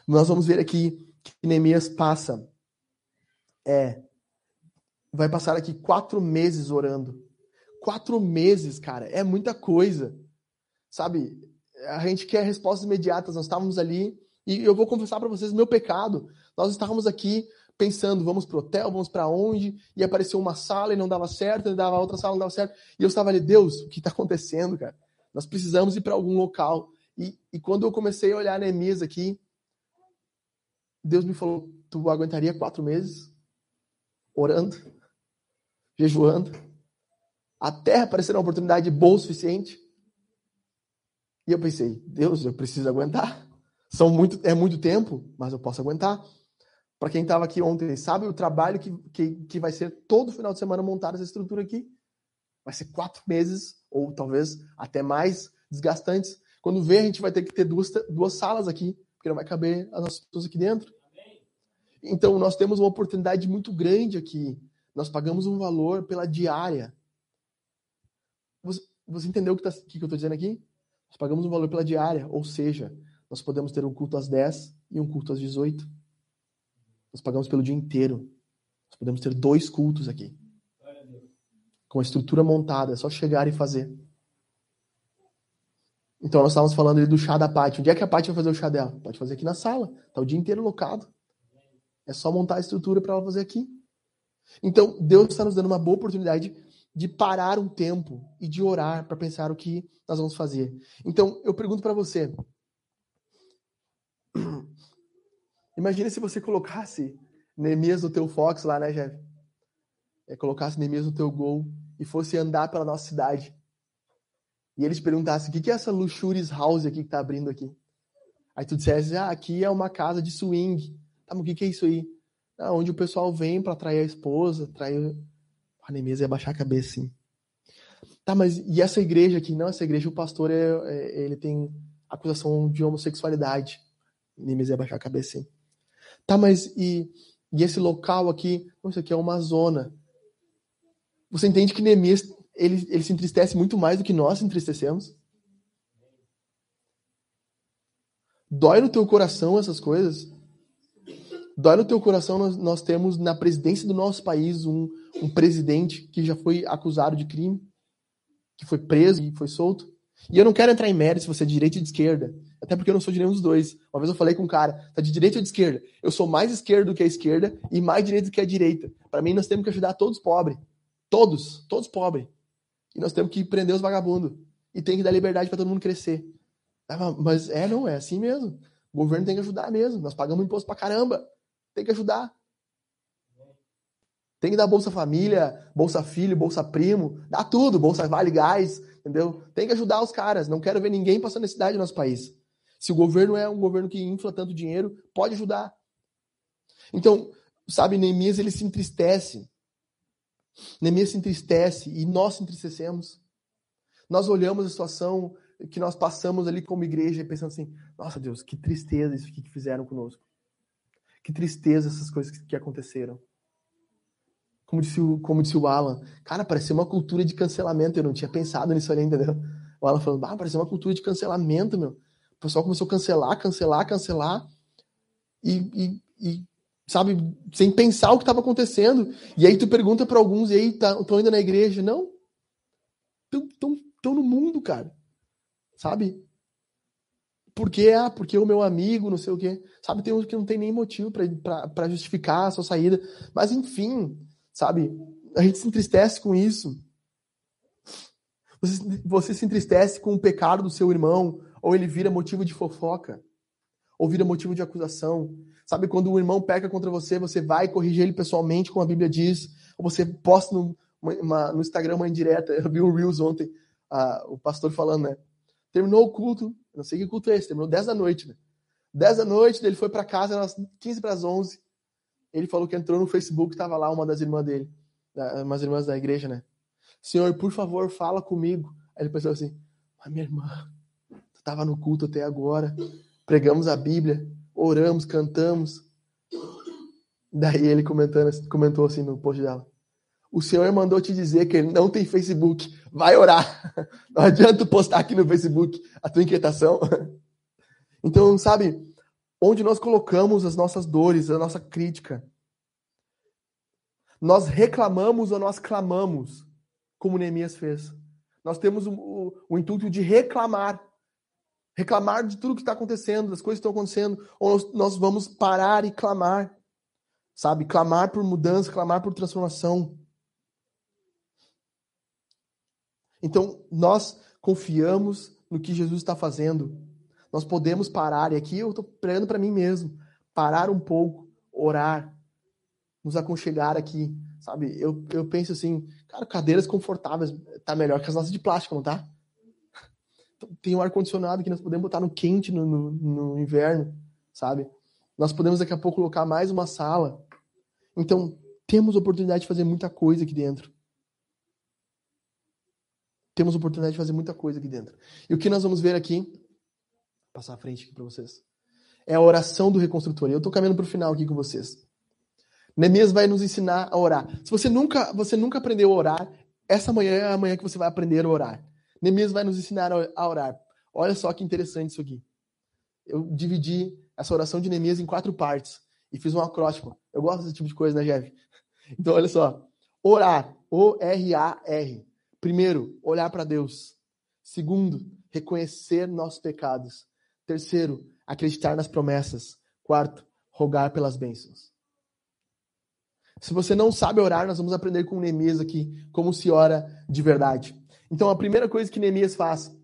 Nós vamos ver aqui que Neemias passa. É. Vai passar aqui quatro meses orando. Quatro meses, cara, é muita coisa. Sabe? a gente quer respostas imediatas. Nós estávamos ali e eu vou confessar para vocês meu pecado. Nós estávamos aqui pensando, vamos pro hotel, vamos para onde? E apareceu uma sala e não dava certo, e dava outra sala, não dava certo. E eu estava ali, Deus, o que está acontecendo, cara? Nós precisamos ir para algum local. E, e quando eu comecei a olhar Neemias aqui, Deus me falou: tu aguentaria quatro meses orando, jejuando, até aparecer uma oportunidade boa o suficiente? E eu pensei, Deus, eu preciso aguentar. São muito, é muito tempo, mas eu posso aguentar. Para quem estava aqui ontem, sabe o trabalho que, que, que vai ser todo final de semana montar essa estrutura aqui? Vai ser quatro meses, ou talvez até mais desgastantes. Quando vê, a gente vai ter que ter duas, duas salas aqui, porque não vai caber as nossas pessoas aqui dentro. Então, nós temos uma oportunidade muito grande aqui. Nós pagamos um valor pela diária. Você, você entendeu o que, tá, que eu estou dizendo aqui? Nós pagamos um valor pela diária, ou seja, nós podemos ter um culto às 10 e um culto às 18. Nós pagamos pelo dia inteiro. Nós podemos ter dois cultos aqui. Com a estrutura montada, é só chegar e fazer. Então nós estávamos falando ali do chá da Paty. Onde é que a Paty vai fazer o chá dela? Pode fazer aqui na sala. Está o dia inteiro locado. É só montar a estrutura para ela fazer aqui. Então, Deus está nos dando uma boa oportunidade de parar um tempo e de orar para pensar o que nós vamos fazer. Então, eu pergunto para você. <clears throat> Imagina se você colocasse Neemias no teu Fox lá, né, Jeff? É, colocasse Neemias no teu gol e fosse andar pela nossa cidade. E eles perguntassem, o que é essa Luxuries House aqui que tá abrindo aqui? Aí tu dissesse, ah, aqui é uma casa de swing. Tá, mas o que é isso aí? Ah, onde o pessoal vem para atrair a esposa, atrair a Neemias ia baixar a cabeça, sim. Tá, mas e essa igreja aqui? Não, essa igreja, o pastor, é, é, ele tem acusação de homossexualidade. Neemias ia baixar a cabeça, sim. Tá, mas e, e esse local aqui? Não, isso aqui é uma zona. Você entende que Neemias, ele, ele se entristece muito mais do que nós entristecemos? Dói no teu coração essas coisas? Dói no teu coração, nós, nós temos na presidência do nosso país um, um presidente que já foi acusado de crime, que foi preso e foi solto. E eu não quero entrar em mérito se você é de direita ou de esquerda, até porque eu não sou de nenhum dos dois. Uma vez eu falei com um cara, tá de direita ou de esquerda? Eu sou mais esquerdo do que a esquerda e mais direita do que a direita. Para mim, nós temos que ajudar todos pobres. Todos, todos pobres. E nós temos que prender os vagabundos. E tem que dar liberdade para todo mundo crescer. Ah, mas é, não, é assim mesmo. O governo tem que ajudar mesmo. Nós pagamos imposto pra caramba. Tem que ajudar. Tem que dar Bolsa Família, Bolsa Filho, Bolsa Primo, dá tudo, Bolsa Vale Gás, entendeu? Tem que ajudar os caras. Não quero ver ninguém passando necessidade no nosso país. Se o governo é um governo que infla tanto dinheiro, pode ajudar. Então, sabe, Neemias ele se entristece. Neemias se entristece e nós se entristecemos. Nós olhamos a situação que nós passamos ali como igreja e pensamos assim: nossa Deus, que tristeza isso que fizeram conosco. Que tristeza essas coisas que aconteceram. Como disse, o, como disse o Alan, cara, parecia uma cultura de cancelamento. Eu não tinha pensado nisso ali, entendeu? O Alan falando, ah, parecia uma cultura de cancelamento, meu. O pessoal começou a cancelar, cancelar, cancelar. E, e, e sabe, sem pensar o que estava acontecendo. E aí tu pergunta para alguns, e aí, estão tá, indo na igreja? Não. Estão no mundo, cara. Sabe? Porque, ah, porque o meu amigo, não sei o quê. Sabe, tem uns que não tem nem motivo para justificar a sua saída. Mas, enfim, sabe, a gente se entristece com isso. Você, você se entristece com o pecado do seu irmão, ou ele vira motivo de fofoca, ou vira motivo de acusação. Sabe, quando o irmão peca contra você, você vai corrigir ele pessoalmente, como a Bíblia diz, ou você posta no, uma, no Instagram uma indireta. <laughs> Eu vi um Reels ontem, o pastor falando, né? Terminou o culto, não sei que culto é esse, terminou 10 da noite, né? 10 da noite, ele foi para casa, eram 15 para as 11. Ele falou que entrou no Facebook, estava lá uma das irmãs dele, umas irmãs da igreja, né? Senhor, por favor, fala comigo. Aí ele pensou assim: Mas minha irmã, tu estava no culto até agora, pregamos a Bíblia, oramos, cantamos. Daí ele comentando, comentou assim no post dela: o Senhor mandou te dizer que ele não tem Facebook. Vai orar. <laughs> Não adianta postar aqui no Facebook a tua inquietação. <laughs> Então, sabe, onde nós colocamos as nossas dores, a nossa crítica. Nós reclamamos ou nós clamamos, como Neemias fez. Nós temos o, o, o intuito de reclamar. Reclamar de tudo que está acontecendo, das coisas que estão acontecendo. Ou nós, nós vamos parar e clamar. Sabe? Clamar por mudança, clamar por transformação. Então, nós confiamos no que Jesus está fazendo. Nós podemos parar, e aqui eu estou pregando para mim mesmo, parar um pouco, orar, nos aconchegar aqui, sabe? Eu, eu penso assim, cara, cadeiras confortáveis tá melhor que as nossas de plástico, não tá? Tem um ar-condicionado que nós podemos botar no quente no, no, no inverno, sabe? Nós podemos daqui a pouco colocar mais uma sala. Então, temos oportunidade de fazer muita coisa aqui dentro temos oportunidade de fazer muita coisa aqui dentro. E o que nós vamos ver aqui, passar à frente aqui para vocês, é a oração do reconstrutor. Eu estou caminhando para o final aqui com vocês. Neemias vai nos ensinar a orar. Se você nunca, você nunca aprendeu a orar, essa manhã é a manhã que você vai aprender a orar. Neemias vai nos ensinar a orar. Olha só que interessante isso aqui. Eu dividi essa oração de Neemias em quatro partes e fiz um acróstico. Eu gosto desse tipo de coisa, né, Jeff? <laughs> Então, olha só. Orar. O-R-A-R. Primeiro, olhar para Deus. Segundo, reconhecer nossos pecados. Terceiro, acreditar nas promessas. Quarto, rogar pelas bênçãos. Se você não sabe orar, nós vamos aprender com Neemias aqui como se ora de verdade. Então, a primeira coisa que Neemias faz,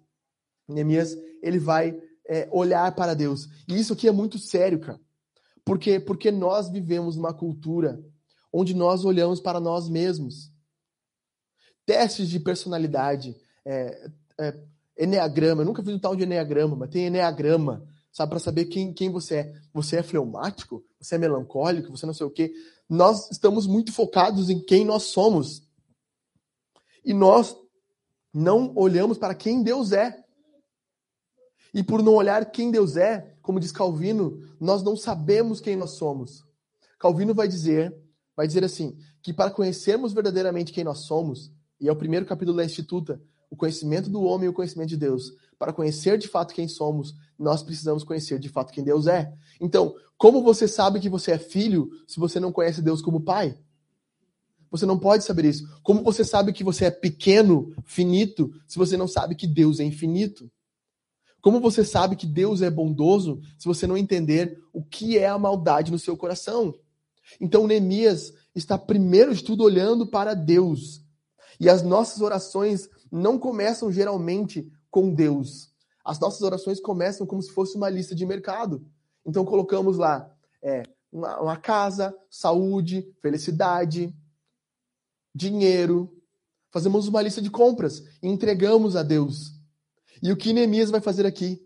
Neemias, ele vai é, olhar para Deus. E isso aqui é muito sério, cara. Porque, porque nós vivemos uma cultura onde nós olhamos para nós mesmos. Testes de personalidade, é, é, Enneagrama. Eu nunca fiz um tal de Enneagrama, mas tem Enneagrama, sabe, para saber quem, quem você é. Você é fleumático? Você é melancólico? Você não sei o quê. Nós estamos muito focados em quem nós somos. E nós não olhamos para quem Deus é. E por não olhar quem Deus é, como diz Calvino, nós não sabemos quem nós somos. Calvino vai dizer, vai dizer assim, que para conhecermos verdadeiramente quem nós somos, e é o primeiro capítulo da Instituta, o conhecimento do homem e o conhecimento de Deus. Para conhecer de fato quem somos, nós precisamos conhecer de fato quem Deus é. Então, como você sabe que você é filho se você não conhece Deus como pai? Você não pode saber isso. Como você sabe que você é pequeno, finito, se você não sabe que Deus é infinito? Como você sabe que Deus é bondoso se você não entender o que é a maldade no seu coração? Então, Neemias está primeiro de tudo olhando para Deus. E as nossas orações não começam geralmente com Deus. As nossas orações começam como se fosse uma lista de mercado. Então colocamos lá é, uma, uma casa, saúde, felicidade, dinheiro. Fazemos uma lista de compras e entregamos a Deus. E o que Neemias vai fazer aqui?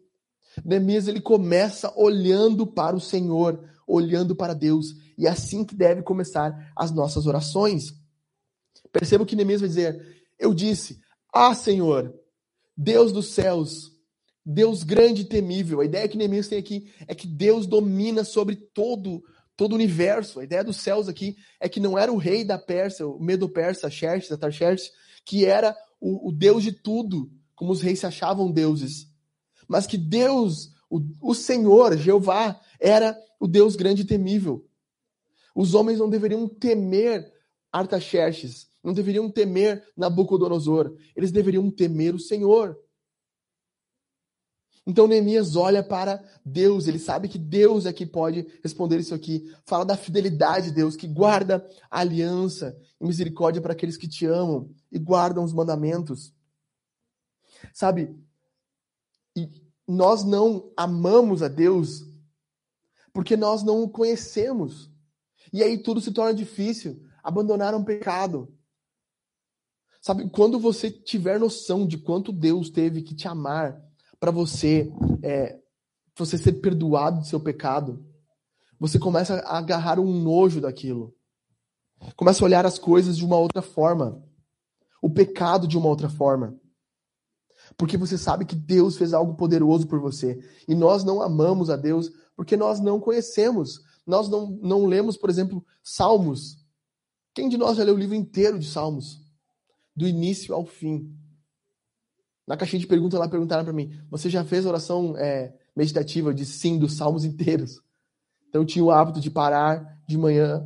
Neemias ele começa olhando para o Senhor, olhando para Deus. E é assim que deve começar as nossas orações. Perceba o que Neemias vai dizer. Eu disse, ah, Senhor, Deus dos céus, Deus grande e temível. A ideia que Neemias tem aqui é que Deus domina sobre todo todo o universo. A ideia dos céus aqui é que não era o rei da Pérsia, o Medo-Persa, Xerxes, Atarxerxes, que era o, o, Deus de tudo, como os reis se achavam deuses. Mas que Deus, o, o Senhor, Jeová, era o Deus grande e temível. Os homens não deveriam temer Artaxerxes, não deveriam temer Nabucodonosor, eles deveriam temer o Senhor. Então Neemias olha para Deus, ele sabe que Deus é que pode responder isso aqui. Fala da fidelidade de Deus, que guarda a aliança e misericórdia para aqueles que te amam e guardam os mandamentos. Sabe, e nós não amamos a Deus porque nós não o conhecemos. E aí tudo se torna difícil. Abandonar um pecado, Sabe, quando você tiver noção de quanto Deus teve que te amar para você, é, você ser perdoado do seu pecado, você começa a agarrar um nojo daquilo. Começa a olhar as coisas de uma outra forma. O pecado de uma outra forma. Porque você sabe que Deus fez algo poderoso por você. E nós não amamos a Deus porque nós não conhecemos. Nós não, não lemos, por exemplo, Salmos. Quem de nós já leu o livro inteiro de Salmos? Do início ao fim. Na caixinha de perguntas lá perguntaram para mim: você já fez oração é, meditativa de sim dos salmos inteiros? Então eu tinha o hábito de parar de manhã,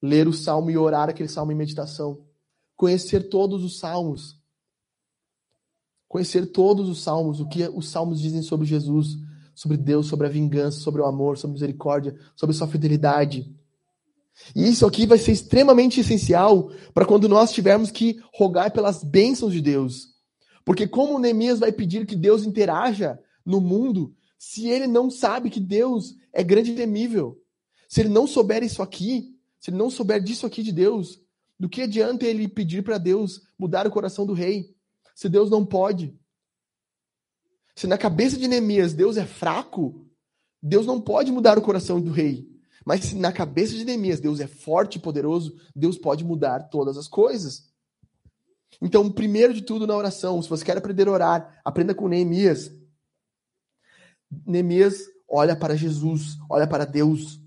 ler o salmo e orar aquele salmo em meditação, conhecer todos os salmos, conhecer todos os salmos, o que os salmos dizem sobre Jesus, sobre Deus, sobre a vingança, sobre o amor, sobre a misericórdia, sobre sua fidelidade. E isso aqui vai ser extremamente essencial para quando nós tivermos que rogar pelas bênçãos de Deus. Porque como Neemias vai pedir que Deus interaja no mundo se ele não sabe que Deus é grande e temível? Se ele não souber isso aqui, se ele não souber disso aqui de Deus, do que adianta ele pedir para Deus mudar o coração do rei? Se Deus não pode. Se na cabeça de Neemias Deus é fraco, Deus não pode mudar o coração do rei. Mas se na cabeça de Neemias Deus é forte e poderoso, Deus pode mudar todas as coisas. Então, primeiro de tudo na oração, se você quer aprender a orar, aprenda com Neemias. Neemias olha para Jesus, olha para Deus.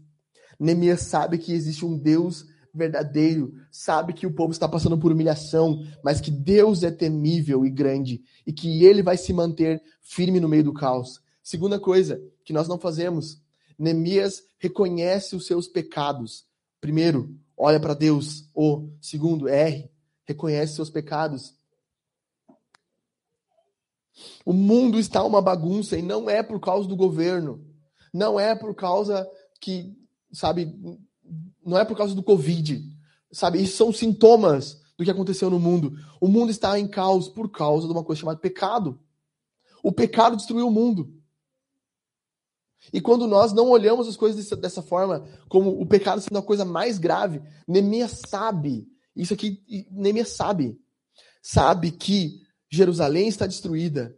Neemias sabe que existe um Deus verdadeiro sabe que o povo está passando por humilhação, mas que Deus é temível e grande e que ele vai se manter firme no meio do caos. Segunda coisa que nós não fazemos, Neemias reconhece os seus pecados. Primeiro, olha para Deus. O segundo, R, reconhece seus pecados. O mundo está uma bagunça e não é por causa do governo. Não é por causa que, sabe, não é por causa do Covid. Sabe, isso são sintomas do que aconteceu no mundo. O mundo está em caos por causa de uma coisa chamada pecado. O pecado destruiu o mundo. E quando nós não olhamos as coisas dessa, dessa forma, como o pecado sendo a coisa mais grave, Neemias sabe, isso aqui, Neemias sabe, sabe que Jerusalém está destruída,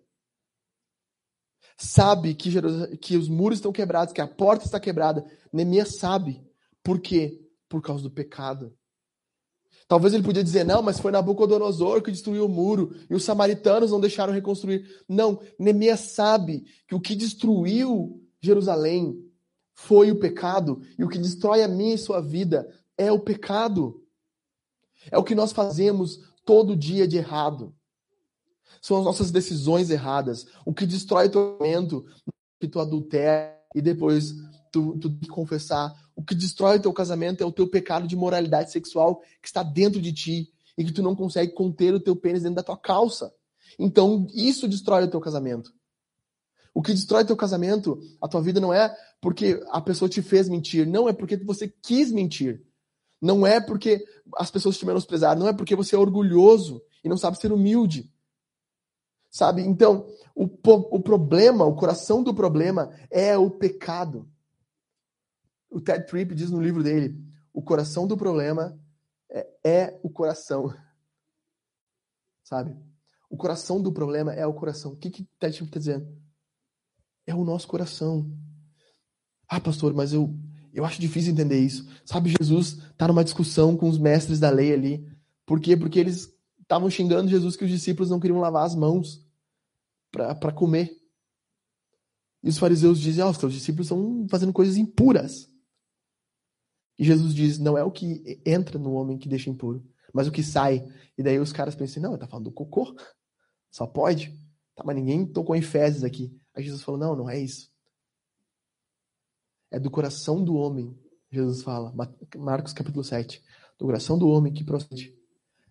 sabe que, que os muros estão quebrados, que a porta está quebrada. Neemias sabe. Por quê? Por causa do pecado. Talvez ele podia dizer, não, mas foi Nabucodonosor que destruiu o muro e os samaritanos não deixaram reconstruir. Não, Neemias sabe que o que destruiu Jerusalém foi o pecado e o que destrói a minha e sua vida é o pecado. É o que nós fazemos todo dia de errado. São as nossas decisões erradas. O que destrói o teu momento, que tu adultera e depois tu, tu confessar. O que destrói o teu casamento é o teu pecado de moralidade sexual que está dentro de ti e que tu não consegue conter o teu pênis dentro da tua calça. Então, isso destrói o teu casamento. O que destrói teu casamento, a tua vida não é porque a pessoa te fez mentir, não é porque você quis mentir. Não é porque as pessoas te menosprezaram, não é porque você é orgulhoso e não sabe ser humilde. Sabe? Então, o, o problema, o coração do problema é o pecado. O Ted Tripp diz no livro dele: o coração do problema é, é o coração. Sabe? O coração do problema é o coração. O que, que Ted Tripp está dizendo? É o nosso coração. Ah, pastor, mas eu, eu acho difícil entender isso. Sabe, Jesus está numa discussão com os mestres da lei ali. Por quê? Porque eles estavam xingando Jesus que os discípulos não queriam lavar as mãos para comer. E os fariseus dizem: oh, os discípulos estão fazendo coisas impuras. E Jesus diz: não é o que entra no homem que deixa impuro, mas o que sai. E daí os caras pensam: não, ele está falando do cocô. Só pode. Tá, mas ninguém tocou em fezes aqui. Aí Jesus falou: não, não é isso. É do coração do homem, Jesus fala, Marcos capítulo 7. Do coração do homem que procede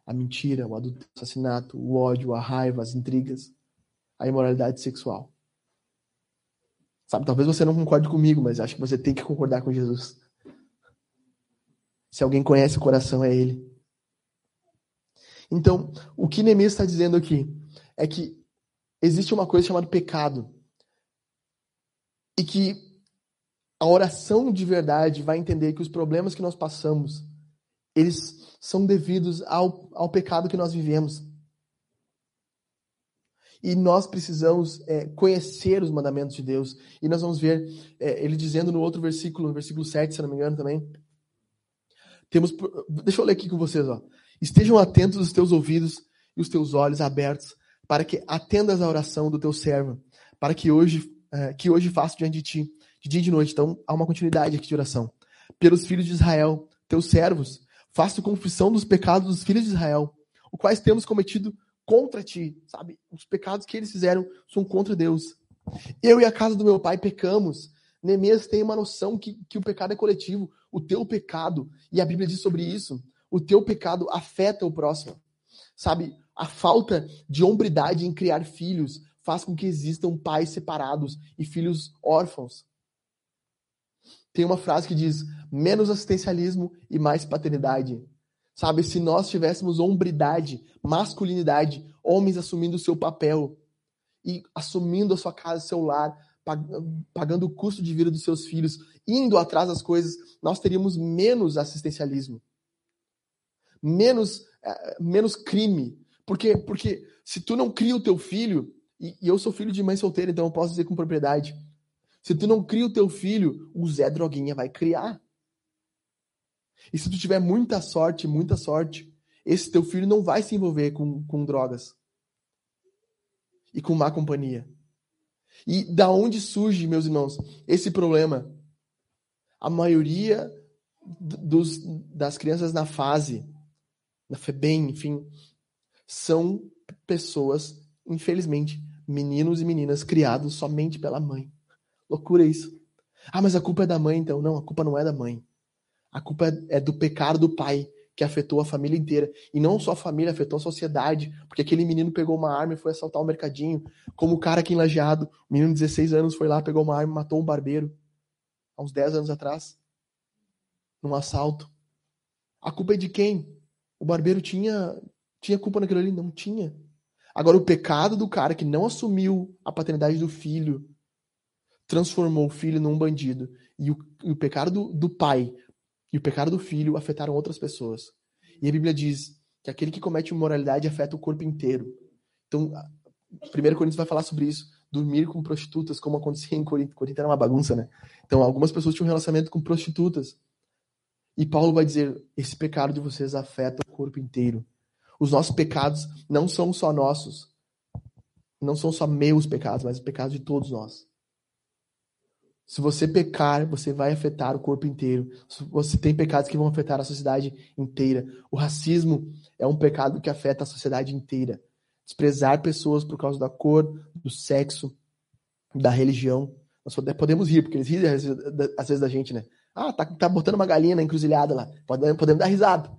a mentira, o assassinato, o ódio, a raiva, as intrigas, a imoralidade sexual. Sabe, talvez você não concorde comigo, mas acho que você tem que concordar com Jesus. Se alguém conhece o coração, é ele. Então, o que Neemias está dizendo aqui é que existe uma coisa chamada pecado. E que a oração de verdade vai entender que os problemas que nós passamos, eles são devidos ao, ao pecado que nós vivemos. E nós precisamos é, conhecer os mandamentos de Deus. E nós vamos ver é, ele dizendo no outro versículo, no versículo 7, se não me engano também. Temos, deixa eu ler aqui com vocês. Ó. Estejam atentos os teus ouvidos e os teus olhos abertos, para que atendas à oração do teu servo, para que hoje, é, que hoje faço diante de ti, de dia e de noite. Então, há uma continuidade aqui de oração. Pelos filhos de Israel, teus servos, faço confissão dos pecados dos filhos de Israel, os quais temos cometido contra ti, sabe? Os pecados que eles fizeram são contra Deus. Eu e a casa do meu pai pecamos. Neemias tem uma noção que, que o pecado é coletivo. O teu pecado, e a Bíblia diz sobre isso, o teu pecado afeta o próximo. Sabe? A falta de hombridade em criar filhos faz com que existam pais separados e filhos órfãos. Tem uma frase que diz: menos assistencialismo e mais paternidade. Sabe, se nós tivéssemos hombridade, masculinidade, homens assumindo o seu papel e assumindo a sua casa, seu lar, pagando o custo de vida dos seus filhos, indo atrás das coisas, nós teríamos menos assistencialismo, menos, eh, menos crime. Porque, porque se tu não cria o teu filho, e, e eu sou filho de mãe solteira, então eu posso dizer com propriedade, se tu não cria o teu filho, o Zé Droguinha vai criar. E se tu tiver muita sorte, muita sorte, esse teu filho não vai se envolver com, com drogas e com má companhia. E da onde surge, meus irmãos, esse problema? A maioria dos, das crianças na fase, na FEBEM, enfim, são pessoas, infelizmente, meninos e meninas criados somente pela mãe. Loucura isso. Ah, mas a culpa é da mãe, então. Não, a culpa não é da mãe. A culpa é do pecado do pai, que afetou a família inteira. E não só a família, afetou a sociedade. Porque aquele menino pegou uma arma e foi assaltar o mercadinho. Como o cara aqui em Lajeado, menino de 16 anos foi lá, pegou uma arma e matou um barbeiro. Há uns 10 anos atrás. Num assalto. A culpa é de quem? O barbeiro tinha, tinha culpa naquilo ali? Não tinha. Agora, o pecado do cara que não assumiu a paternidade do filho transformou o filho num bandido. E o, e o pecado do, do pai e o pecado do filho afetaram outras pessoas. E a Bíblia diz que aquele que comete imoralidade afeta o corpo inteiro. Então, 1 Coríntios vai falar sobre isso. Dormir com prostitutas, como acontecia em Corinto. Corinto era uma bagunça, né? Então, algumas pessoas tinham relacionamento com prostitutas. E Paulo vai dizer: esse pecado de vocês afeta o corpo inteiro. Os nossos pecados não são só nossos. Não são só meus pecados, mas os pecados de todos nós. Se você pecar, você vai afetar o corpo inteiro. Você tem pecados que vão afetar a sociedade inteira. O racismo é um pecado que afeta a sociedade inteira. Desprezar pessoas por causa da cor, do sexo, da religião. Nós podemos rir, porque eles riem às vezes da gente, né? Ah, tá, tá botando uma galinha na encruzilhada lá. Podemos, podemos dar risada.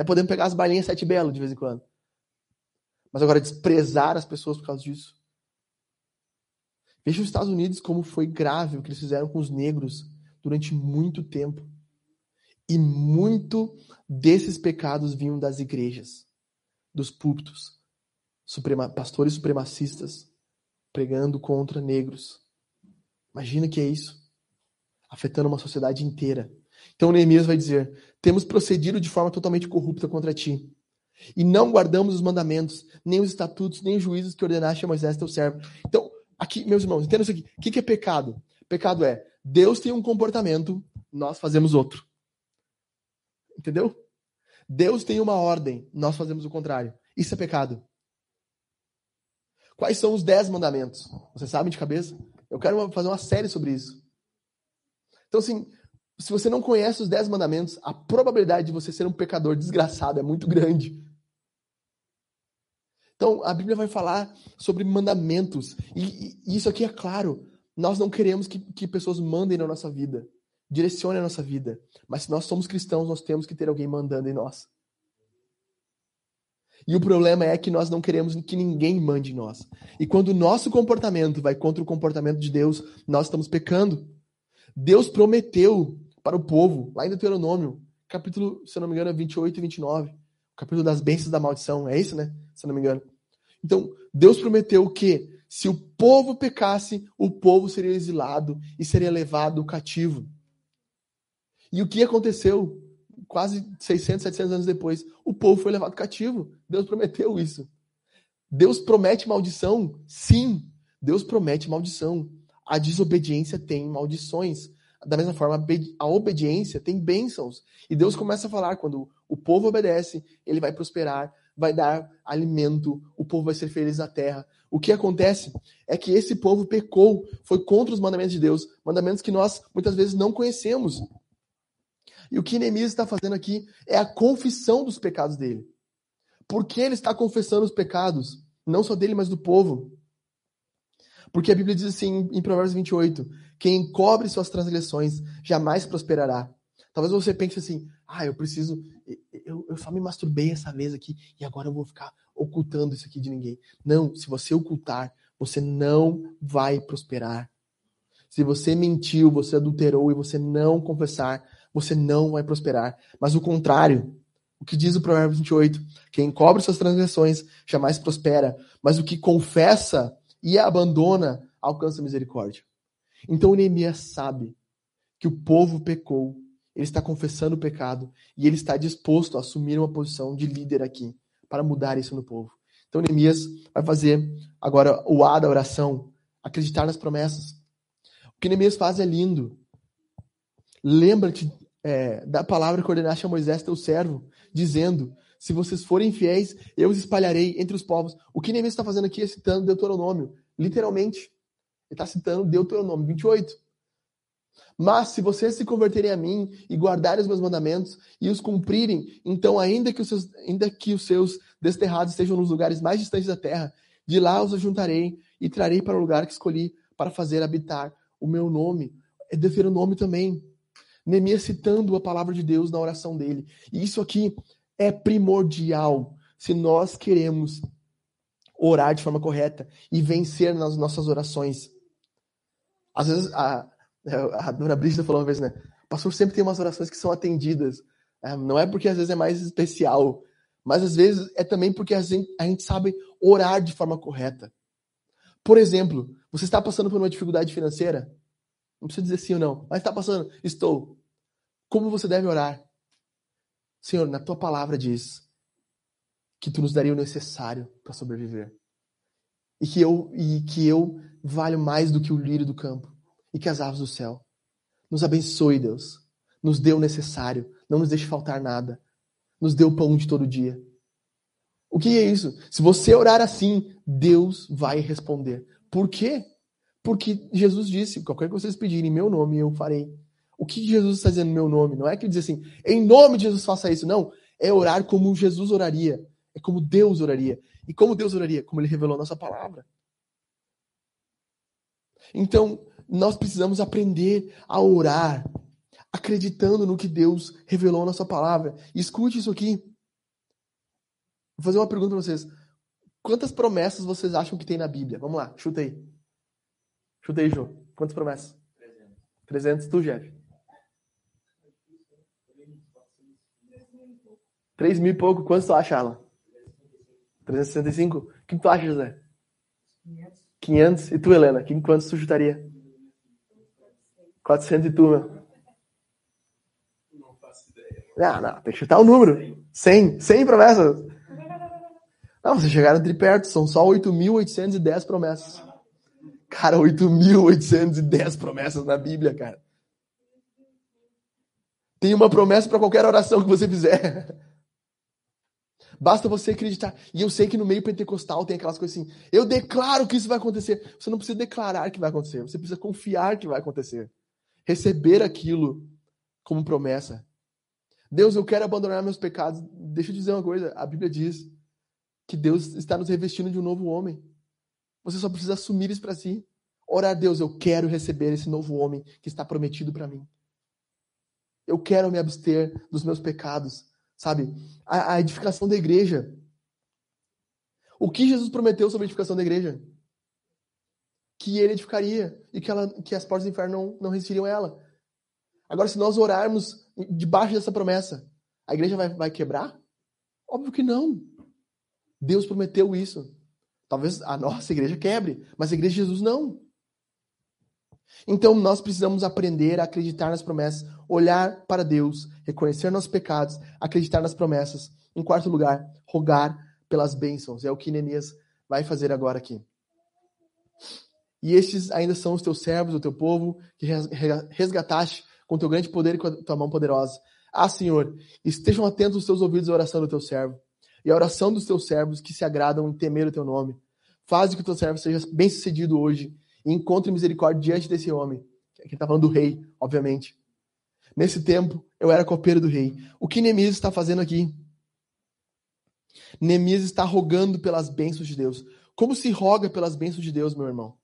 Até podemos pegar as balinhas sete belo de vez em quando. Mas agora, desprezar as pessoas por causa disso Veja os Estados Unidos como foi grave o que eles fizeram com os negros durante muito tempo. E muito desses pecados vinham das igrejas, dos púlpitos, suprema, pastores supremacistas pregando contra negros. Imagina que é isso, afetando uma sociedade inteira. Então Neemias vai dizer: temos procedido de forma totalmente corrupta contra ti. E não guardamos os mandamentos, nem os estatutos, nem os juízos que ordenaste a Moisés, teu servo. Então, Aqui, meus irmãos, entenda isso aqui. O que é pecado? Pecado é Deus tem um comportamento, nós fazemos outro. Entendeu? Deus tem uma ordem, nós fazemos o contrário. Isso é pecado. Quais são os dez mandamentos? Você sabe de cabeça? Eu quero fazer uma série sobre isso. Então, assim, se você não conhece os dez mandamentos, a probabilidade de você ser um pecador desgraçado é muito grande. Então, a Bíblia vai falar sobre mandamentos. E, e isso aqui é claro. Nós não queremos que, que pessoas mandem na nossa vida, direcionem a nossa vida. Mas se nós somos cristãos, nós temos que ter alguém mandando em nós. E o problema é que nós não queremos que ninguém mande em nós. E quando o nosso comportamento vai contra o comportamento de Deus, nós estamos pecando. Deus prometeu para o povo, lá em Deuteronômio, capítulo, se não me engano, 28 e 29, capítulo das bênçãos da maldição, é isso, né? Se não me engano. Então, Deus prometeu que se o povo pecasse, o povo seria exilado e seria levado cativo. E o que aconteceu? Quase 600, 700 anos depois, o povo foi levado cativo. Deus prometeu isso. Deus promete maldição? Sim, Deus promete maldição. A desobediência tem maldições. Da mesma forma, a obediência tem bênçãos. E Deus começa a falar: quando o povo obedece, ele vai prosperar vai dar alimento, o povo vai ser feliz na terra. O que acontece é que esse povo pecou, foi contra os mandamentos de Deus, mandamentos que nós muitas vezes não conhecemos. E o que Neemias está fazendo aqui é a confissão dos pecados dele. Por que ele está confessando os pecados? Não só dele, mas do povo. Porque a Bíblia diz assim em Provérbios 28: quem encobre suas transgressões jamais prosperará. Talvez você pense assim: ah, eu preciso eu, eu só me masturbei essa vez aqui e agora eu vou ficar ocultando isso aqui de ninguém. Não, se você ocultar, você não vai prosperar. Se você mentiu, você adulterou e você não confessar, você não vai prosperar. Mas o contrário, o que diz o Provérbio 28? Quem cobre suas transgressões jamais prospera, mas o que confessa e abandona alcança misericórdia. Então Neemias sabe que o povo pecou ele está confessando o pecado e ele está disposto a assumir uma posição de líder aqui para mudar isso no povo. Então Neemias vai fazer agora o A da oração, acreditar nas promessas. O que Neemias faz é lindo. Lembra-te é, da palavra que ordenaste a Moisés, teu servo, dizendo: Se vocês forem fiéis, eu os espalharei entre os povos. O que Neemias está fazendo aqui é citando Deuteronômio, literalmente. Ele está citando Deuteronômio 28. Mas se vocês se converterem a mim e guardarem os meus mandamentos e os cumprirem, então ainda que os seus, ainda que os seus desterrados estejam nos lugares mais distantes da terra, de lá os ajuntarei e trarei para o lugar que escolhi para fazer habitar o meu nome. É dever o nome também. Neemias citando a palavra de Deus na oração dele. E isso aqui é primordial se nós queremos orar de forma correta e vencer nas nossas orações. Às vezes, a, a dona Brígida falou uma vez, né? O pastor sempre tem umas orações que são atendidas. É, não é porque às vezes é mais especial, mas às vezes é também porque a gente, a gente sabe orar de forma correta. Por exemplo, você está passando por uma dificuldade financeira? Não precisa dizer sim ou não, mas está passando? Estou. Como você deve orar? Senhor, na tua palavra diz que tu nos daria o necessário para sobreviver. E que eu e que eu valho mais do que o lírio do campo e que as aves do céu. Nos abençoe, Deus. Nos dê o necessário. Não nos deixe faltar nada. Nos dê o pão de todo dia. O que é isso? Se você orar assim, Deus vai responder. Por quê? Porque Jesus disse: qualquer que vocês pedirem em meu nome, eu farei. O que Jesus está dizendo em meu nome? Não é que ele diz assim, em nome de Jesus faça isso. Não. É orar como Jesus oraria. É como Deus oraria. E como Deus oraria? Como ele revelou a nossa palavra. Então, nós precisamos aprender a orar, acreditando no que Deus revelou na sua palavra. E escute isso aqui. Vou fazer uma pergunta para vocês. Quantas promessas vocês acham que tem na Bíblia? Vamos lá, chuta aí. Chuta aí, João. Quantas promessas? 300. 300, tu, Jeff? 3 mil e pouco. Quantos tu acha, Alan? 365? O que tu acha, José? 500. 500. E tu, Helena? Quantos tu chutaria? 400 e tu, meu? Não faço ideia. Não, não, tem que chutar o número. 100. 100 promessas. Não, vocês chegaram de perto, são só 8.810 promessas. Cara, 8.810 promessas na Bíblia, cara. Tem uma promessa para qualquer oração que você fizer. Basta você acreditar. E eu sei que no meio pentecostal tem aquelas coisas assim. Eu declaro que isso vai acontecer. Você não precisa declarar que vai acontecer. Você precisa confiar que vai acontecer receber aquilo como promessa. Deus, eu quero abandonar meus pecados. Deixa eu dizer uma coisa: a Bíblia diz que Deus está nos revestindo de um novo homem. Você só precisa assumir isso para si. Orar, Deus, eu quero receber esse novo homem que está prometido para mim. Eu quero me abster dos meus pecados. Sabe? A, a edificação da igreja. O que Jesus prometeu sobre a edificação da igreja? que ele edificaria e que, ela, que as portas do inferno não, não resistiriam a ela. Agora, se nós orarmos debaixo dessa promessa, a igreja vai, vai quebrar? Óbvio que não. Deus prometeu isso. Talvez a nossa igreja quebre, mas a igreja de Jesus não. Então nós precisamos aprender a acreditar nas promessas, olhar para Deus, reconhecer nossos pecados, acreditar nas promessas. Em quarto lugar, rogar pelas bênçãos. É o que Neemias vai fazer agora aqui. E estes ainda são os teus servos, o teu povo, que resgataste com teu grande poder e com a tua mão poderosa. Ah, Senhor, estejam atentos os teus ouvidos à oração do teu servo e à oração dos teus servos que se agradam em temer o teu nome. Faz que o teu servo seja bem sucedido hoje encontre misericórdia diante desse homem. Aqui está falando do rei, obviamente. Nesse tempo, eu era copeiro do rei. O que Neemias está fazendo aqui? Neemias está rogando pelas bênçãos de Deus. Como se roga pelas bênçãos de Deus, meu irmão?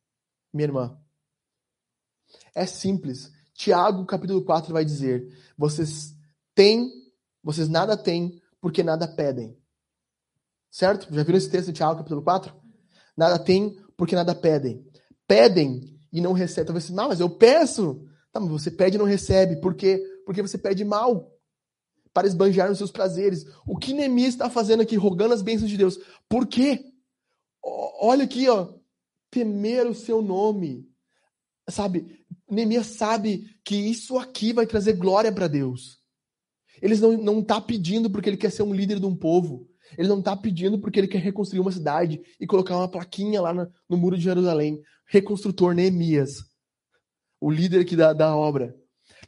minha irmã. É simples. Tiago, capítulo 4, vai dizer: vocês têm, vocês nada têm, porque nada pedem. Certo? Já viram esse texto de Tiago, capítulo 4? Nada tem, porque nada pedem. Pedem e não recebem. Talvez não, mas eu peço. Tá, mas você pede e não recebe. Por quê? Porque você pede mal. Para esbanjar os seus prazeres. O que Neemias está fazendo aqui, rogando as bênçãos de Deus? Por quê? Olha aqui, ó temer o seu nome. Sabe, Neemias sabe que isso aqui vai trazer glória para Deus. Ele não, não tá pedindo porque ele quer ser um líder de um povo. Ele não está pedindo porque ele quer reconstruir uma cidade e colocar uma plaquinha lá no, no muro de Jerusalém. Reconstrutor Neemias, o líder aqui da, da obra.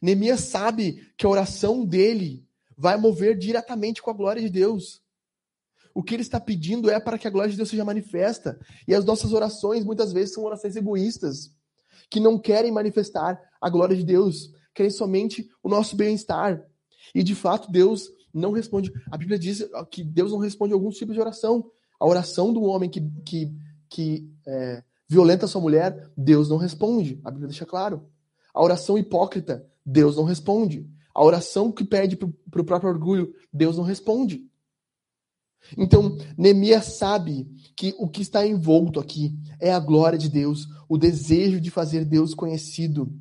Neemias sabe que a oração dele vai mover diretamente com a glória de Deus. O que ele está pedindo é para que a glória de Deus seja manifesta. E as nossas orações muitas vezes são orações egoístas, que não querem manifestar a glória de Deus, querem somente o nosso bem-estar. E de fato, Deus não responde. A Bíblia diz que Deus não responde a alguns tipos de oração. A oração do homem que, que, que é, violenta sua mulher, Deus não responde. A Bíblia deixa claro. A oração hipócrita, Deus não responde. A oração que pede para o próprio orgulho, Deus não responde. Então, Neemias sabe que o que está envolto aqui é a glória de Deus, o desejo de fazer Deus conhecido.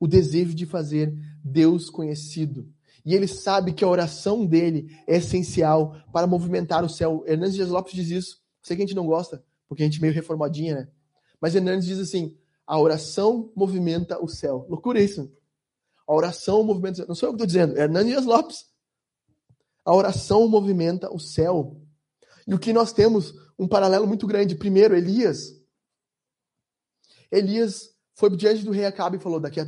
O desejo de fazer Deus conhecido. E ele sabe que a oração dele é essencial para movimentar o céu. Hernandes Dias Lopes diz isso. Sei que a gente não gosta, porque a gente é meio reformadinha, né? Mas Hernandes diz assim: a oração movimenta o céu. Loucura isso. A oração movimenta o céu. Não sou eu que estou dizendo, é Hernandes Lopes. A oração movimenta o céu. E o que nós temos, um paralelo muito grande. Primeiro, Elias. Elias foi diante do rei Acabe e falou: daqui a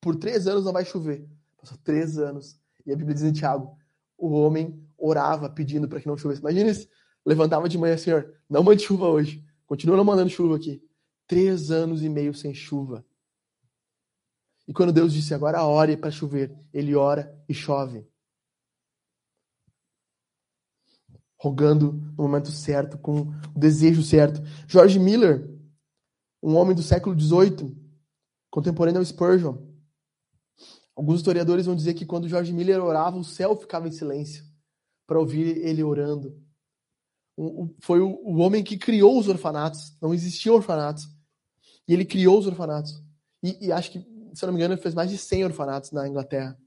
por três anos não vai chover. Passou três anos. E a Bíblia diz em Tiago: o homem orava pedindo para que não chovesse. Imagina isso. Levantava de manhã, Senhor, não mande chuva hoje. Continua não mandando chuva aqui. Três anos e meio sem chuva. E quando Deus disse, agora ore para chover, ele ora e chove. Rogando no momento certo, com o desejo certo. George Miller, um homem do século XVIII, contemporâneo ao Spurgeon, Alguns historiadores vão dizer que quando George Miller orava, o céu ficava em silêncio para ouvir ele orando. Foi o homem que criou os orfanatos. Não existiam orfanatos. E ele criou os orfanatos. E, e acho que, se eu não me engano, ele fez mais de 100 orfanatos na Inglaterra.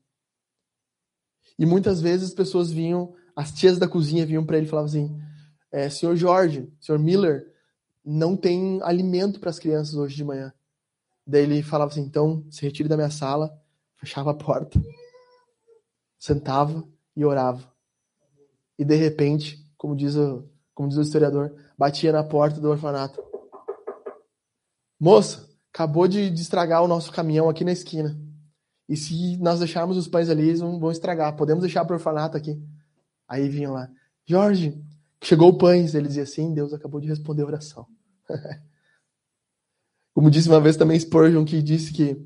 E muitas vezes as pessoas vinham, as tias da cozinha vinham para ele e falavam assim: é, Senhor Jorge, Senhor Miller, não tem alimento para as crianças hoje de manhã. Daí ele falava assim: então, se retire da minha sala, fechava a porta, sentava e orava. E de repente, como diz o, como diz o historiador, batia na porta do orfanato. Moça, acabou de, de estragar o nosso caminhão aqui na esquina. E se nós deixarmos os pães ali, eles vão, estragar. Podemos deixar para o orfanato aqui. Aí vinham lá. Jorge, chegou o pães. Ele dizia assim, Deus acabou de responder a oração. <laughs> Como disse uma vez também Spurgeon, que disse que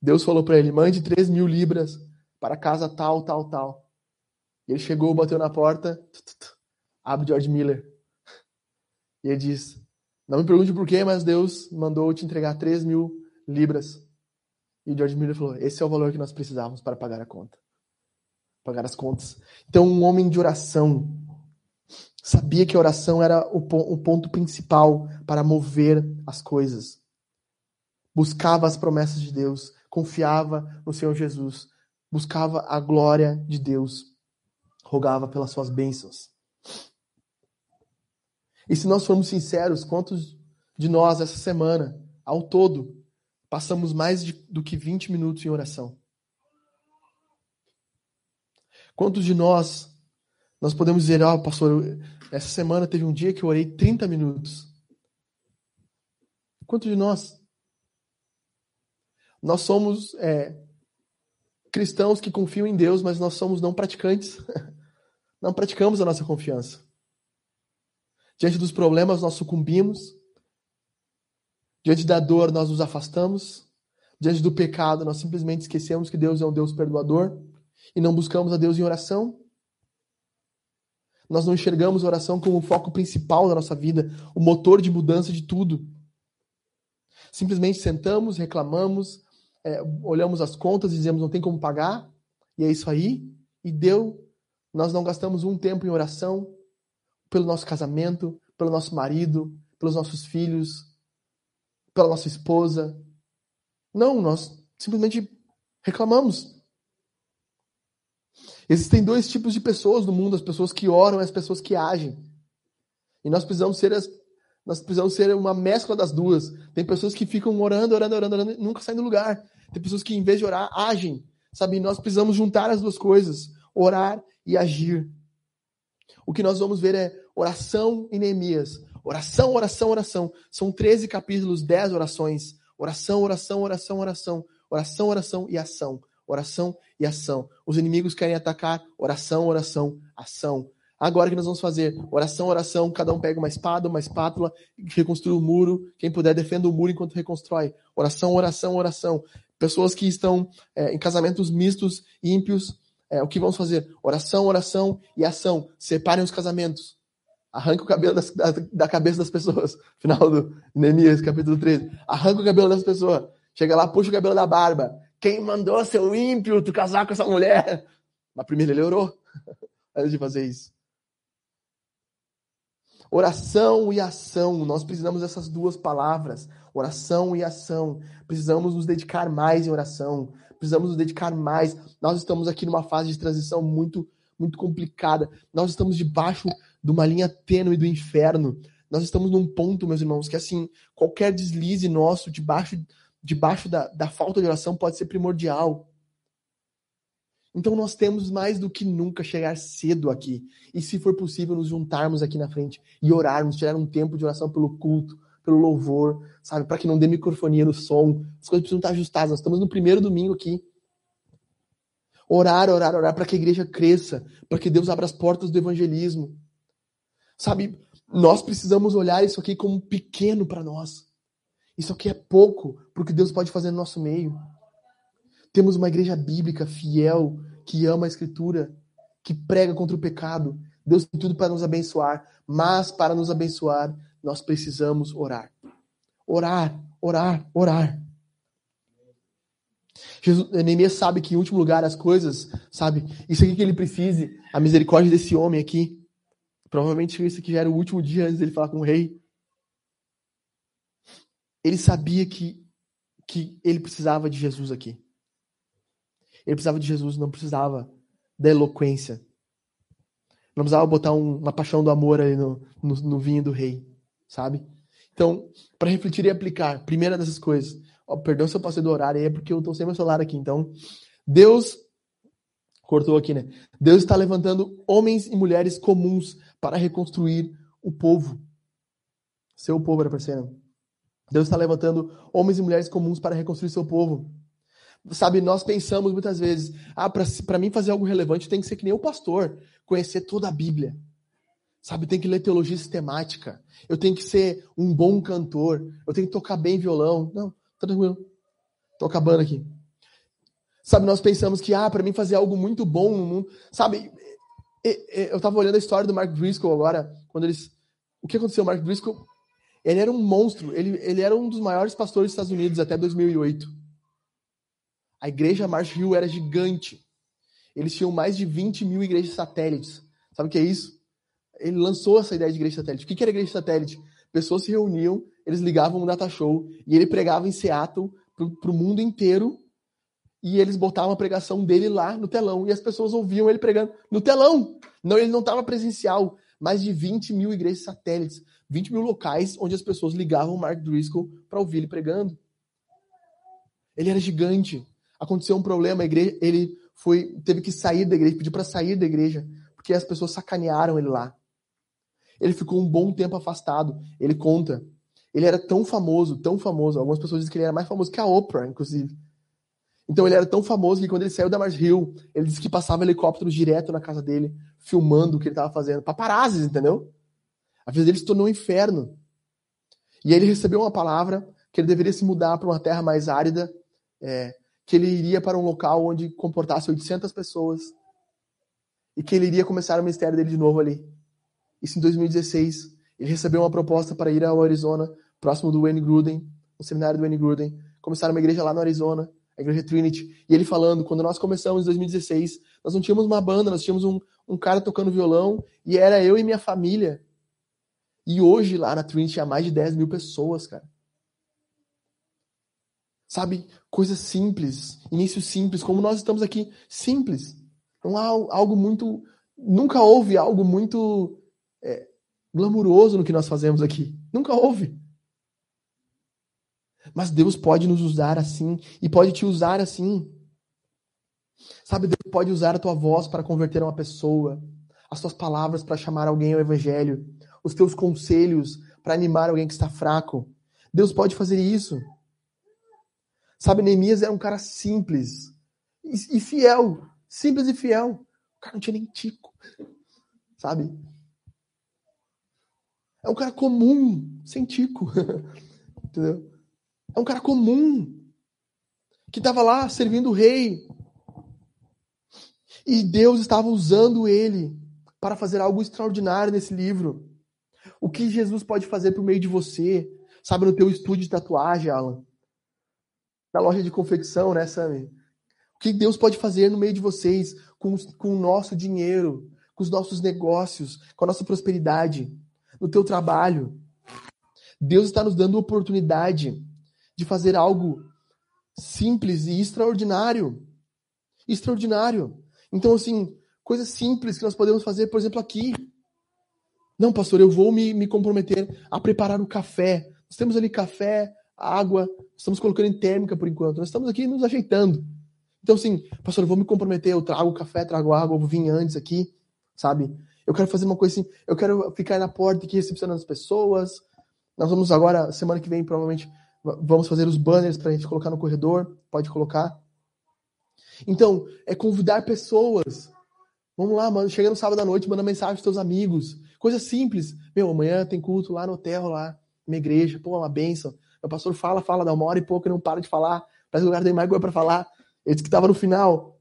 Deus falou para ele: mande 3 mil libras para casa tal, tal, tal. Ele chegou, bateu na porta, abre George Miller. E ele diz: Não me pergunte por quê, mas Deus mandou te entregar 3 mil libras. E George Miller falou: Esse é o valor que nós precisávamos para pagar a conta. Pagar as contas. Então, um homem de oração sabia que a oração era o ponto principal para mover as coisas. Buscava as promessas de Deus, confiava no Senhor Jesus, buscava a glória de Deus, rogava pelas suas bênçãos. E se nós formos sinceros, quantos de nós essa semana, ao todo, passamos mais de, do que 20 minutos em oração? Quantos de nós nós podemos dizer, ó, oh, pastor, essa semana teve um dia que eu orei 30 minutos. Quantos de nós nós somos é, cristãos que confiam em Deus, mas nós somos não praticantes. <laughs> Não praticamos a nossa confiança. Diante dos problemas, nós sucumbimos. Diante da dor, nós nos afastamos. Diante do pecado, nós simplesmente esquecemos que Deus é um Deus perdoador e não buscamos a Deus em oração. Nós não enxergamos a oração como o foco principal da nossa vida, o motor de mudança de tudo. Simplesmente sentamos, reclamamos, é, olhamos as contas e dizemos não tem como pagar, e é isso aí, e deu. Nós não gastamos um tempo em oração pelo nosso casamento, pelo nosso marido, pelos nossos filhos, pela nossa esposa. Não, nós simplesmente reclamamos. Existem dois tipos de pessoas no mundo: as pessoas que oram e as pessoas que agem. E nós precisamos ser as, nós precisamos ser uma mescla das duas. Tem pessoas que ficam orando, orando, orando, orando, e nunca saem do lugar. Tem pessoas que, em vez de orar, agem. Sabe? Nós precisamos juntar as duas coisas: orar e agir. O que nós vamos ver é oração e Neemias. Oração, oração, oração. São 13 capítulos, 10 orações. Oração, oração, oração, oração. Oração, oração e ação. Oração e ação. Os inimigos querem atacar. Oração, oração, ação. Agora que nós vamos fazer oração, oração, cada um pega uma espada, uma espátula, reconstrui o muro. Quem puder, defenda o muro enquanto reconstrói. Oração, oração, oração. Pessoas que estão é, em casamentos mistos, ímpios, é, o que vamos fazer? Oração, oração e ação. Separem os casamentos. Arranca o cabelo das, da, da, cabeça das pessoas. <laughs> Final do Neemias, capítulo 13. Arranca o cabelo das pessoas. Chega lá, puxa o cabelo da barba. Quem mandou seu ímpio tu casar com essa mulher? Mas primeiro ele orou <laughs> antes de fazer isso. Oração e ação, nós precisamos dessas duas palavras, oração e ação. Precisamos nos dedicar mais em oração, precisamos nos dedicar mais. Nós estamos aqui numa fase de transição muito muito complicada. Nós estamos debaixo de uma linha tênue do inferno. Nós estamos num ponto, meus irmãos, que assim, qualquer deslize nosso debaixo debaixo da, da falta de oração pode ser primordial. Então nós temos mais do que nunca chegar cedo aqui. E se for possível, nos juntarmos aqui na frente e orarmos, tirar um tempo de oração pelo culto, pelo louvor, sabe? Para que não dê microfonia no som. As coisas precisam estar ajustadas. Nós estamos no primeiro domingo aqui. Orar, orar, orar para que a igreja cresça, para que Deus abra as portas do evangelismo. Sabe, nós precisamos olhar isso aqui como pequeno para nós. Isso aqui é pouco para o que Deus pode fazer no nosso meio. Temos uma igreja bíblica fiel, que ama a Escritura, que prega contra o pecado. Deus tem tudo para nos abençoar, mas para nos abençoar, nós precisamos orar. Orar, orar, orar. Jesus, Neemias sabe que em último lugar as coisas, sabe? Isso aqui que ele precise, a misericórdia desse homem aqui. Provavelmente isso aqui já era o último dia antes dele falar com o rei. Ele sabia que, que ele precisava de Jesus aqui. Ele precisava de Jesus, não precisava da eloquência. Não precisava botar um, uma paixão do amor ali no, no, no vinho do rei, sabe? Então, para refletir e aplicar, primeira dessas coisas, ó, perdão se eu passei do horário, é porque eu estou sem meu celular aqui. Então, Deus cortou aqui, né? Deus está levantando homens e mulheres comuns para reconstruir o povo. Seu povo era parceiro. Deus está levantando homens e mulheres comuns para reconstruir seu povo. Sabe, nós pensamos muitas vezes, ah, para mim fazer algo relevante tem que ser que nem o pastor, conhecer toda a Bíblia. Sabe, tem que ler teologia sistemática. Eu tenho que ser um bom cantor. Eu tenho que tocar bem violão. Não, tá tranquilo. Tô acabando aqui. Sabe, nós pensamos que, ah, para mim fazer algo muito bom no mundo. Sabe, eu tava olhando a história do Mark Driscoll agora, quando eles. O que aconteceu? O Mark Driscoll, ele era um monstro. Ele, ele era um dos maiores pastores dos Estados Unidos até 2008. A igreja Marsh Hill era gigante. Eles tinham mais de 20 mil igrejas satélites. Sabe o que é isso? Ele lançou essa ideia de igreja satélite. O que era igreja satélite? Pessoas se reuniam, eles ligavam um data show e ele pregava em Seattle para o mundo inteiro e eles botavam a pregação dele lá no telão e as pessoas ouviam ele pregando no telão. Não, ele não estava presencial. Mais de 20 mil igrejas satélites, 20 mil locais onde as pessoas ligavam o Mark Driscoll para ouvir ele pregando. Ele era gigante aconteceu um problema, igreja, ele foi teve que sair da igreja, pediu para sair da igreja, porque as pessoas sacanearam ele lá. Ele ficou um bom tempo afastado. Ele conta. Ele era tão famoso, tão famoso. Algumas pessoas dizem que ele era mais famoso que a Oprah, inclusive. Então ele era tão famoso que quando ele saiu da Mars Hill, ele disse que passava helicópteros direto na casa dele, filmando o que ele estava fazendo. Paparazzi, entendeu? A vida dele se tornou um inferno. E aí ele recebeu uma palavra que ele deveria se mudar para uma terra mais árida, é, que ele iria para um local onde comportasse 800 pessoas e que ele iria começar o ministério dele de novo ali. Isso em 2016. Ele recebeu uma proposta para ir ao Arizona, próximo do Wayne Gruden, no seminário do Wayne Gruden, começar uma igreja lá no Arizona, a igreja Trinity. E ele falando, quando nós começamos em 2016, nós não tínhamos uma banda, nós tínhamos um, um cara tocando violão e era eu e minha família. E hoje lá na Trinity há mais de 10 mil pessoas, cara. Sabe? Coisas simples, início simples, como nós estamos aqui, simples. Não há algo muito. Nunca houve algo muito é, glamuroso no que nós fazemos aqui. Nunca houve. Mas Deus pode nos usar assim e pode te usar assim. Sabe, Deus pode usar a tua voz para converter uma pessoa, as tuas palavras para chamar alguém ao evangelho, os teus conselhos para animar alguém que está fraco. Deus pode fazer isso. Sabe, Neemias era um cara simples e, fiel. Simples e fiel. O cara não tinha nem tico. sabe? É um cara comum, sem tico. <laughs> Entendeu? É um cara comum que estava lá servindo o rei. E Deus estava usando ele para fazer algo extraordinário nesse livro. O que Jesus pode fazer por meio de você? Sabe, no teu estúdio de tatuagem, Alan? Na loja de confecção, né, Sammy? O que Deus pode fazer no meio de vocês com, com o nosso dinheiro, com os nossos negócios, com a nossa prosperidade, no teu trabalho. Deus está nos dando oportunidade de fazer algo simples e extraordinário. Extraordinário. Então, assim, coisas simples que nós podemos fazer, por exemplo, aqui. Não, pastor, eu vou me, me comprometer a preparar o café. Nós temos ali café, água, estamos colocando em térmica por enquanto. Nós estamos aqui nos ajeitando. Então, assim, pastor, eu vou me comprometer, eu trago café, trago água, eu vir antes aqui, sabe? Eu quero fazer uma coisa assim, eu quero ficar na porta aqui recepcionando as pessoas. Nós vamos agora, semana que vem, provavelmente, vamos fazer os banners para a gente colocar no corredor. Pode colocar. Então, é convidar pessoas. Vamos lá, mano. Chega no sábado à noite, manda mensagem para teus amigos. Coisa simples. Meu, amanhã tem culto lá no hotel, lá, minha igreja. Pô, uma benção. Meu pastor fala, fala, dá uma hora e pouco e não para de falar. Parece que o lugar tem mais coisa para falar. Ele disse que estava no final.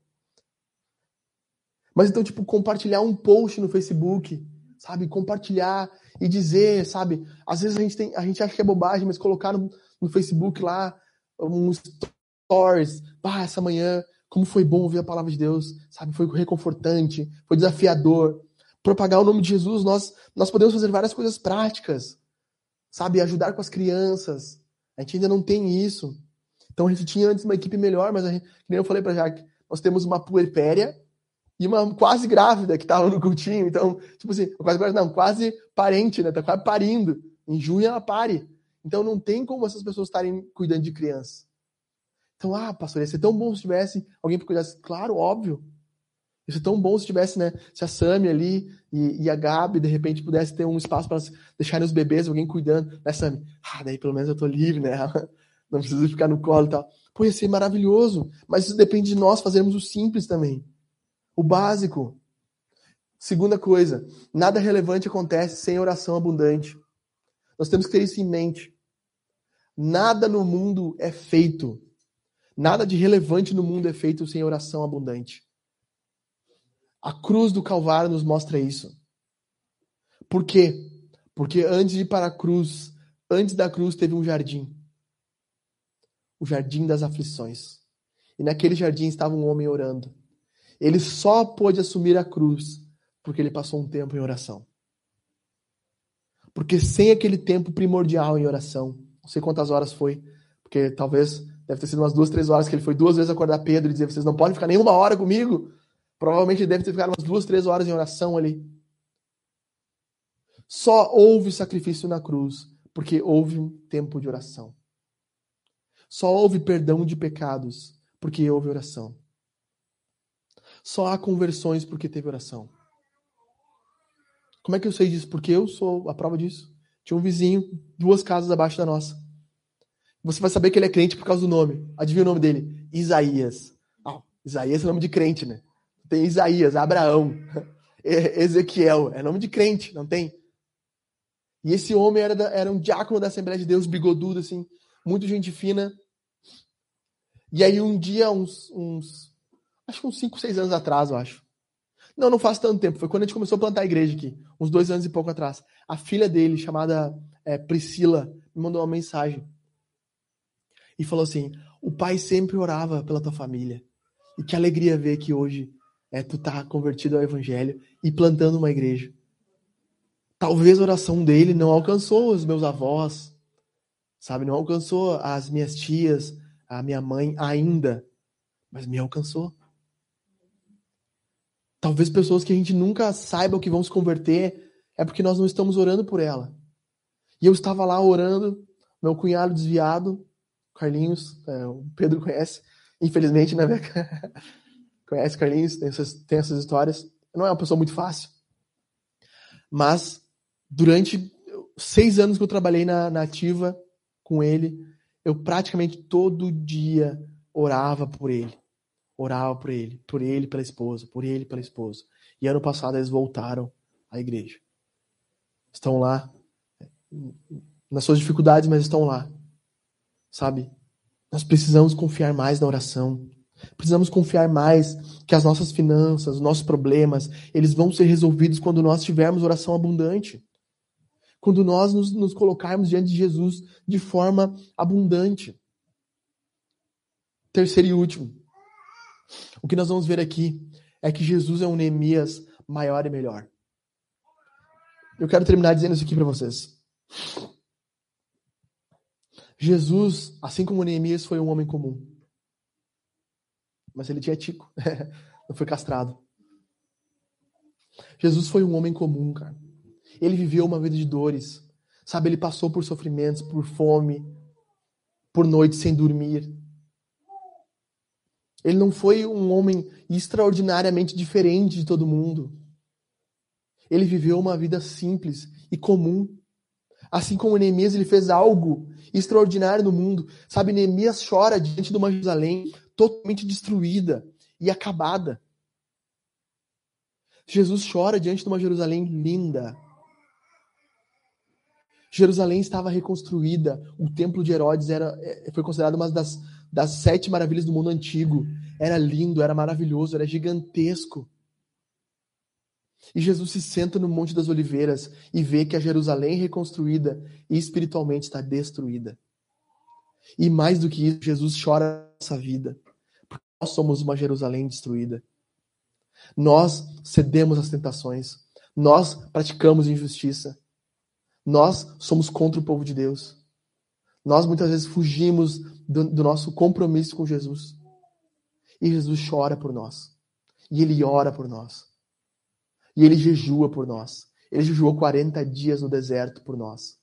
Mas então, tipo, compartilhar um post no Facebook, sabe? Compartilhar e dizer, sabe? Às vezes a gente, tem, a gente acha que é bobagem, mas colocar no, no Facebook lá um stories. Ah, essa manhã, como foi bom ouvir a palavra de Deus, sabe? Foi reconfortante, foi desafiador. Propagar o nome de Jesus, nós, nós podemos fazer várias coisas práticas, sabe? Ajudar com as crianças. A gente ainda não tem isso. Então a gente tinha antes uma equipe melhor, mas a gente, nem eu falei para Jaque, nós temos uma puerpéria e uma quase grávida que estava no cultinho. Então, tipo assim, quase grávida, não, quase parente, né? Tá quase parindo. Em junho ela pare. Então não tem como essas pessoas estarem cuidando de crianças. Então, ah, pastor, ia ser tão bom se tivesse alguém para cuidar. Claro, óbvio. Ia ser tão bom se tivesse, né? Se a Sami ali e, e, a Gabi, de repente, pudesse ter um espaço para deixarem os bebês, alguém cuidando. Né, Sami? Ah, daí pelo menos eu tô livre, né? <laughs> Não preciso ficar no colo e tal. Pô, ia ser maravilhoso. Mas isso depende de nós fazermos o simples também. O básico. Segunda coisa, nada relevante acontece sem oração abundante. Nós temos que ter isso em mente. Nada no mundo é feito. Nada de relevante no mundo é feito sem oração abundante. A cruz do Calvário nos mostra isso. Por quê? Porque antes de ir para a cruz, antes da cruz teve um jardim. O jardim das aflições. E naquele jardim estava um homem orando. Ele só pôde assumir a cruz porque ele passou um tempo em oração. Porque sem aquele tempo primordial em oração, não sei quantas horas foi, porque talvez deve ter sido umas duas, três horas que ele foi duas vezes acordar Pedro e dizer: vocês não podem ficar nenhuma hora comigo. Provavelmente deve ter ficado umas duas, três horas em oração ali. Só houve sacrifício na cruz porque houve um tempo de oração. Só houve perdão de pecados porque houve oração. Só há conversões porque teve oração. Como é que eu sei disso? Porque eu sou a prova disso. Tinha um vizinho, duas casas abaixo da nossa. Você vai saber que ele é crente por causa do nome. Adivinha o nome dele? Isaías. Ah, Isaías é nome de crente, né? Tem Isaías, Abraão, <laughs> Ezequiel. É nome de crente, não tem? E esse homem era, da, era um diácono da Assembleia de Deus, bigodudo, assim, muito gente fina. E aí um dia, uns, uns acho que uns 5, 6 anos atrás, eu acho. Não, não faz tanto tempo. Foi quando a gente começou a plantar a igreja aqui, uns dois anos e pouco atrás. A filha dele, chamada é, Priscila, me mandou uma mensagem. E falou assim: O pai sempre orava pela tua família. E que alegria ver que hoje é, tu tá convertido ao evangelho e plantando uma igreja. Talvez a oração dele não alcançou os meus avós, sabe? Não alcançou as minhas tias, a minha mãe ainda, mas me alcançou. Talvez pessoas que a gente nunca saiba que vão se converter é porque nós não estamos orando por ela. E eu estava lá orando, meu cunhado desviado, Carlinhos, é, o Pedro conhece, infelizmente, né, <laughs> conhece Carlinhos, tem essas, tem essas histórias. Não é uma pessoa muito fácil. Mas, durante seis anos que eu trabalhei na, na ativa com ele, eu praticamente todo dia orava por ele orava por ele, por ele pela esposa, por ele pela esposa. E ano passado eles voltaram a igreja. Estão lá nas suas dificuldades, mas estão lá. Sabe? Nós precisamos confiar mais na oração. Precisamos confiar mais que as nossas finanças, os nossos problemas, eles vão ser resolvidos quando nós tivermos oração abundante. Quando nós nos, nos colocarmos diante de Jesus de forma abundante. Terceiro e último. O que nós vamos ver aqui é que Jesus é um Neemias maior e melhor. Eu quero terminar dizendo isso aqui para vocês. Jesus, assim como Neemias, foi um homem comum. Mas ele tinha tico. <laughs> Não foi castrado. Jesus foi um homem comum, cara. Ele viveu uma vida de dores. Sabe, ele passou por sofrimentos, por fome, por noites sem dormir. Ele não foi um homem extraordinariamente diferente de todo mundo. Ele viveu uma vida simples e comum. Assim como Neemias, ele fez algo extraordinário no mundo. Sabe, Neemias chora diante de uma Jerusalém totalmente destruída e acabada. Jesus chora diante de uma Jerusalém linda. Jerusalém estava reconstruída. O templo de Herodes era, é, foi considerado uma das, das sete maravilhas do mundo antigo. Era lindo, era maravilhoso, era gigantesco. E Jesus se senta no Monte das Oliveiras e vê que a Jerusalém reconstruída e espiritualmente está destruída. E mais do que isso, Jesus chora essa vida. Porque nós somos uma Jerusalém destruída. Nós cedemos às tentações. Nós praticamos injustiça. Nós somos contra o povo de Deus. Nós muitas vezes fugimos do, do nosso compromisso com Jesus. E Jesus chora por nós. E ele ora por nós. E ele jejua por nós. Ele jejuou 40 dias no deserto por nós.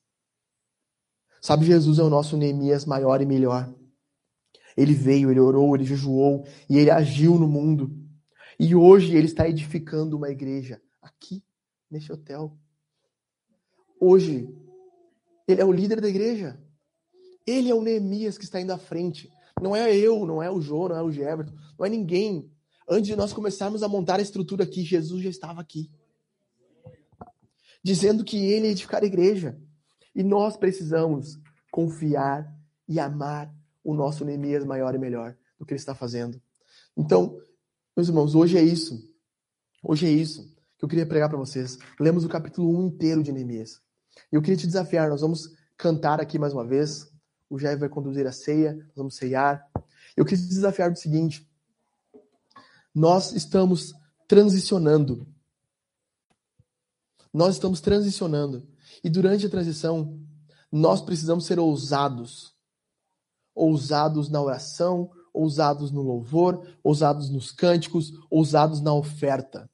Sabe, Jesus é o nosso Neemias maior e melhor. Ele veio, ele orou, ele jejuou e ele agiu no mundo. E hoje ele está edificando uma igreja aqui, neste hotel. Hoje, ele é o líder da igreja. Ele é o Neemias que está indo à frente. Não é eu, não é o João, não é o Gerberto, não é ninguém. Antes de nós começarmos a montar a estrutura aqui, Jesus já estava aqui. Dizendo que ele ia edificar a igreja. E nós precisamos confiar e amar o nosso Neemias maior e melhor do que ele está fazendo. Então, meus irmãos, hoje é isso. Hoje é isso que eu queria pregar para vocês. Lemos o capítulo 1 inteiro de Neemias. E eu queria te desafiar, nós vamos cantar aqui mais uma vez. O Jair vai conduzir a ceia, nós vamos ceiar. Eu te desafiar do seguinte: nós estamos transicionando. Nós estamos transicionando. E durante a transição, nós precisamos ser ousados. Ousados na oração, ousados no louvor, ousados nos cânticos, ousados na oferta.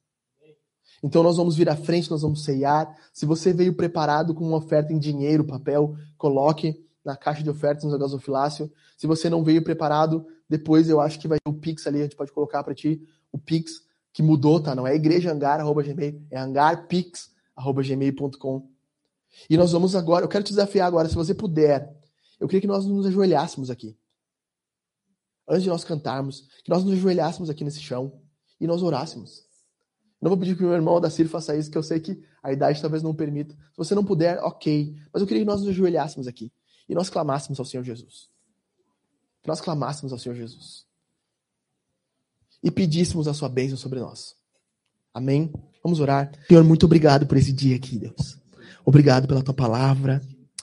Então nós vamos vir à frente, nós vamos ceiar. Se você veio preparado com uma oferta em dinheiro, papel, coloque na caixa de ofertas no gasofilácio. Se você não veio preparado, depois eu acho que vai ter o Pix ali, a gente pode colocar para ti o Pix, que mudou, tá? Não é igrejaangar.gmail, é angarpix.gmail.com. E nós vamos agora, eu quero te desafiar agora, se você puder, eu queria que nós nos ajoelhássemos aqui. Antes de nós cantarmos, que nós nos ajoelhássemos aqui nesse chão e nós orássemos. Não vou pedir que o meu irmão da Ciro faça isso, que eu sei que a idade talvez não permita. Se você não puder, ok. Mas eu queria que nós nos ajoelhássemos aqui e nós clamássemos ao Senhor Jesus. Que nós clamássemos ao Senhor Jesus. E pedíssemos a sua bênção sobre nós. Amém? Vamos orar. Senhor, muito obrigado por esse dia aqui, Deus. Obrigado pela tua palavra,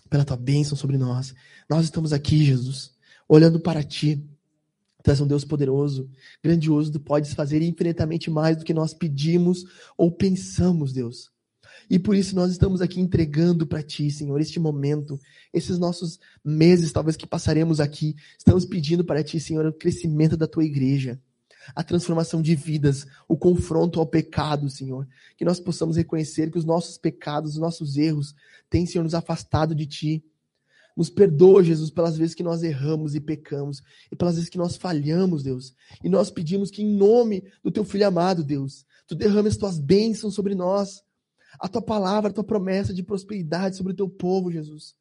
pela tua bênção sobre nós. Nós estamos aqui, Jesus, olhando para ti Tu és um Deus poderoso, grandioso, tu podes fazer infinitamente mais do que nós pedimos ou pensamos, Deus. E por isso nós estamos aqui entregando para Ti, Senhor, este momento, esses nossos meses, talvez que passaremos aqui. Estamos pedindo para Ti, Senhor, o crescimento da Tua igreja, a transformação de vidas, o confronto ao pecado, Senhor. Que nós possamos reconhecer que os nossos pecados, os nossos erros têm, Senhor, nos afastado de Ti nos perdoa, Jesus, pelas vezes que nós erramos e pecamos, e pelas vezes que nós falhamos, Deus. E nós pedimos que, em nome do teu filho amado, Deus, tu derrame as tuas bênçãos sobre nós, a tua palavra, a tua promessa de prosperidade sobre o teu povo, Jesus.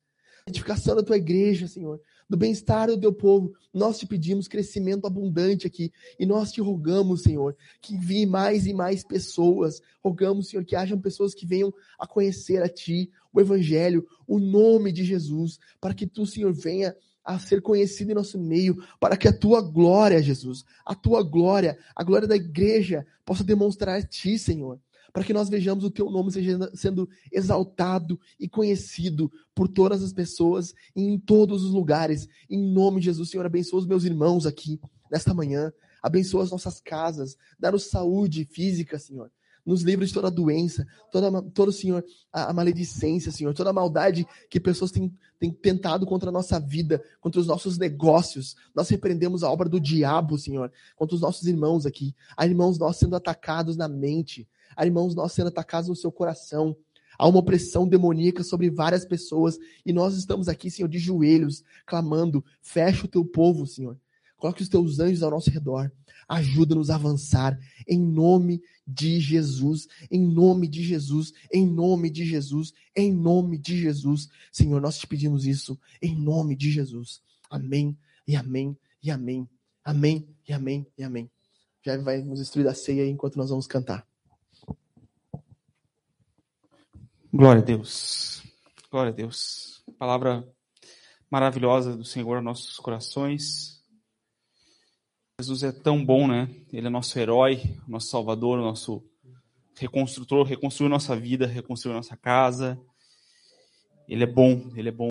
A edificação da tua igreja, Senhor. do bem-estar do teu povo. Nós te pedimos crescimento abundante aqui e nós te rogamos, Senhor, que envie mais e mais pessoas. Rogamos, Senhor, que hajam pessoas que venham a conhecer a ti, o evangelho, o nome de Jesus, para que tu, Senhor, venha a ser conhecido em nosso meio, para que a tua glória, Jesus, a tua glória, a glória da igreja possa demonstrar a ti, Senhor para que nós vejamos o teu nome sendo exaltado e conhecido por todas as pessoas e em todos os lugares. Em nome de Jesus, Senhor, abençoa os meus irmãos aqui nesta manhã. Abençoa as nossas casas, dá-nos saúde física, Senhor. Nos livra de toda doença, toda, todo, Senhor, a, a maledicência, Senhor, toda a maldade que pessoas têm, têm tentado contra a nossa vida, contra os nossos negócios. Nós repreendemos a obra do diabo, Senhor, contra os nossos irmãos aqui. Há irmãos nossos sendo atacados na mente, Há irmãos nossos sendo atacados no seu coração. Há uma opressão demoníaca sobre várias pessoas. E nós estamos aqui, Senhor, de joelhos, clamando: fecha o teu povo, Senhor. Coloque os teus anjos ao nosso redor. Ajuda-nos a avançar. Em nome de Jesus. Em nome de Jesus. Em nome de Jesus. Em nome de Jesus. Senhor, nós te pedimos isso. Em nome de Jesus. Amém. E amém. E amém. Amém. E amém. E amém. Já vai nos instruir da ceia enquanto nós vamos cantar. Glória a Deus. Glória a Deus. Palavra maravilhosa do Senhor aos nossos corações. Jesus é tão bom, né? Ele é nosso herói, nosso salvador, nosso reconstrutor, reconstruiu nossa vida, reconstruiu nossa casa. Ele é bom, ele é bom.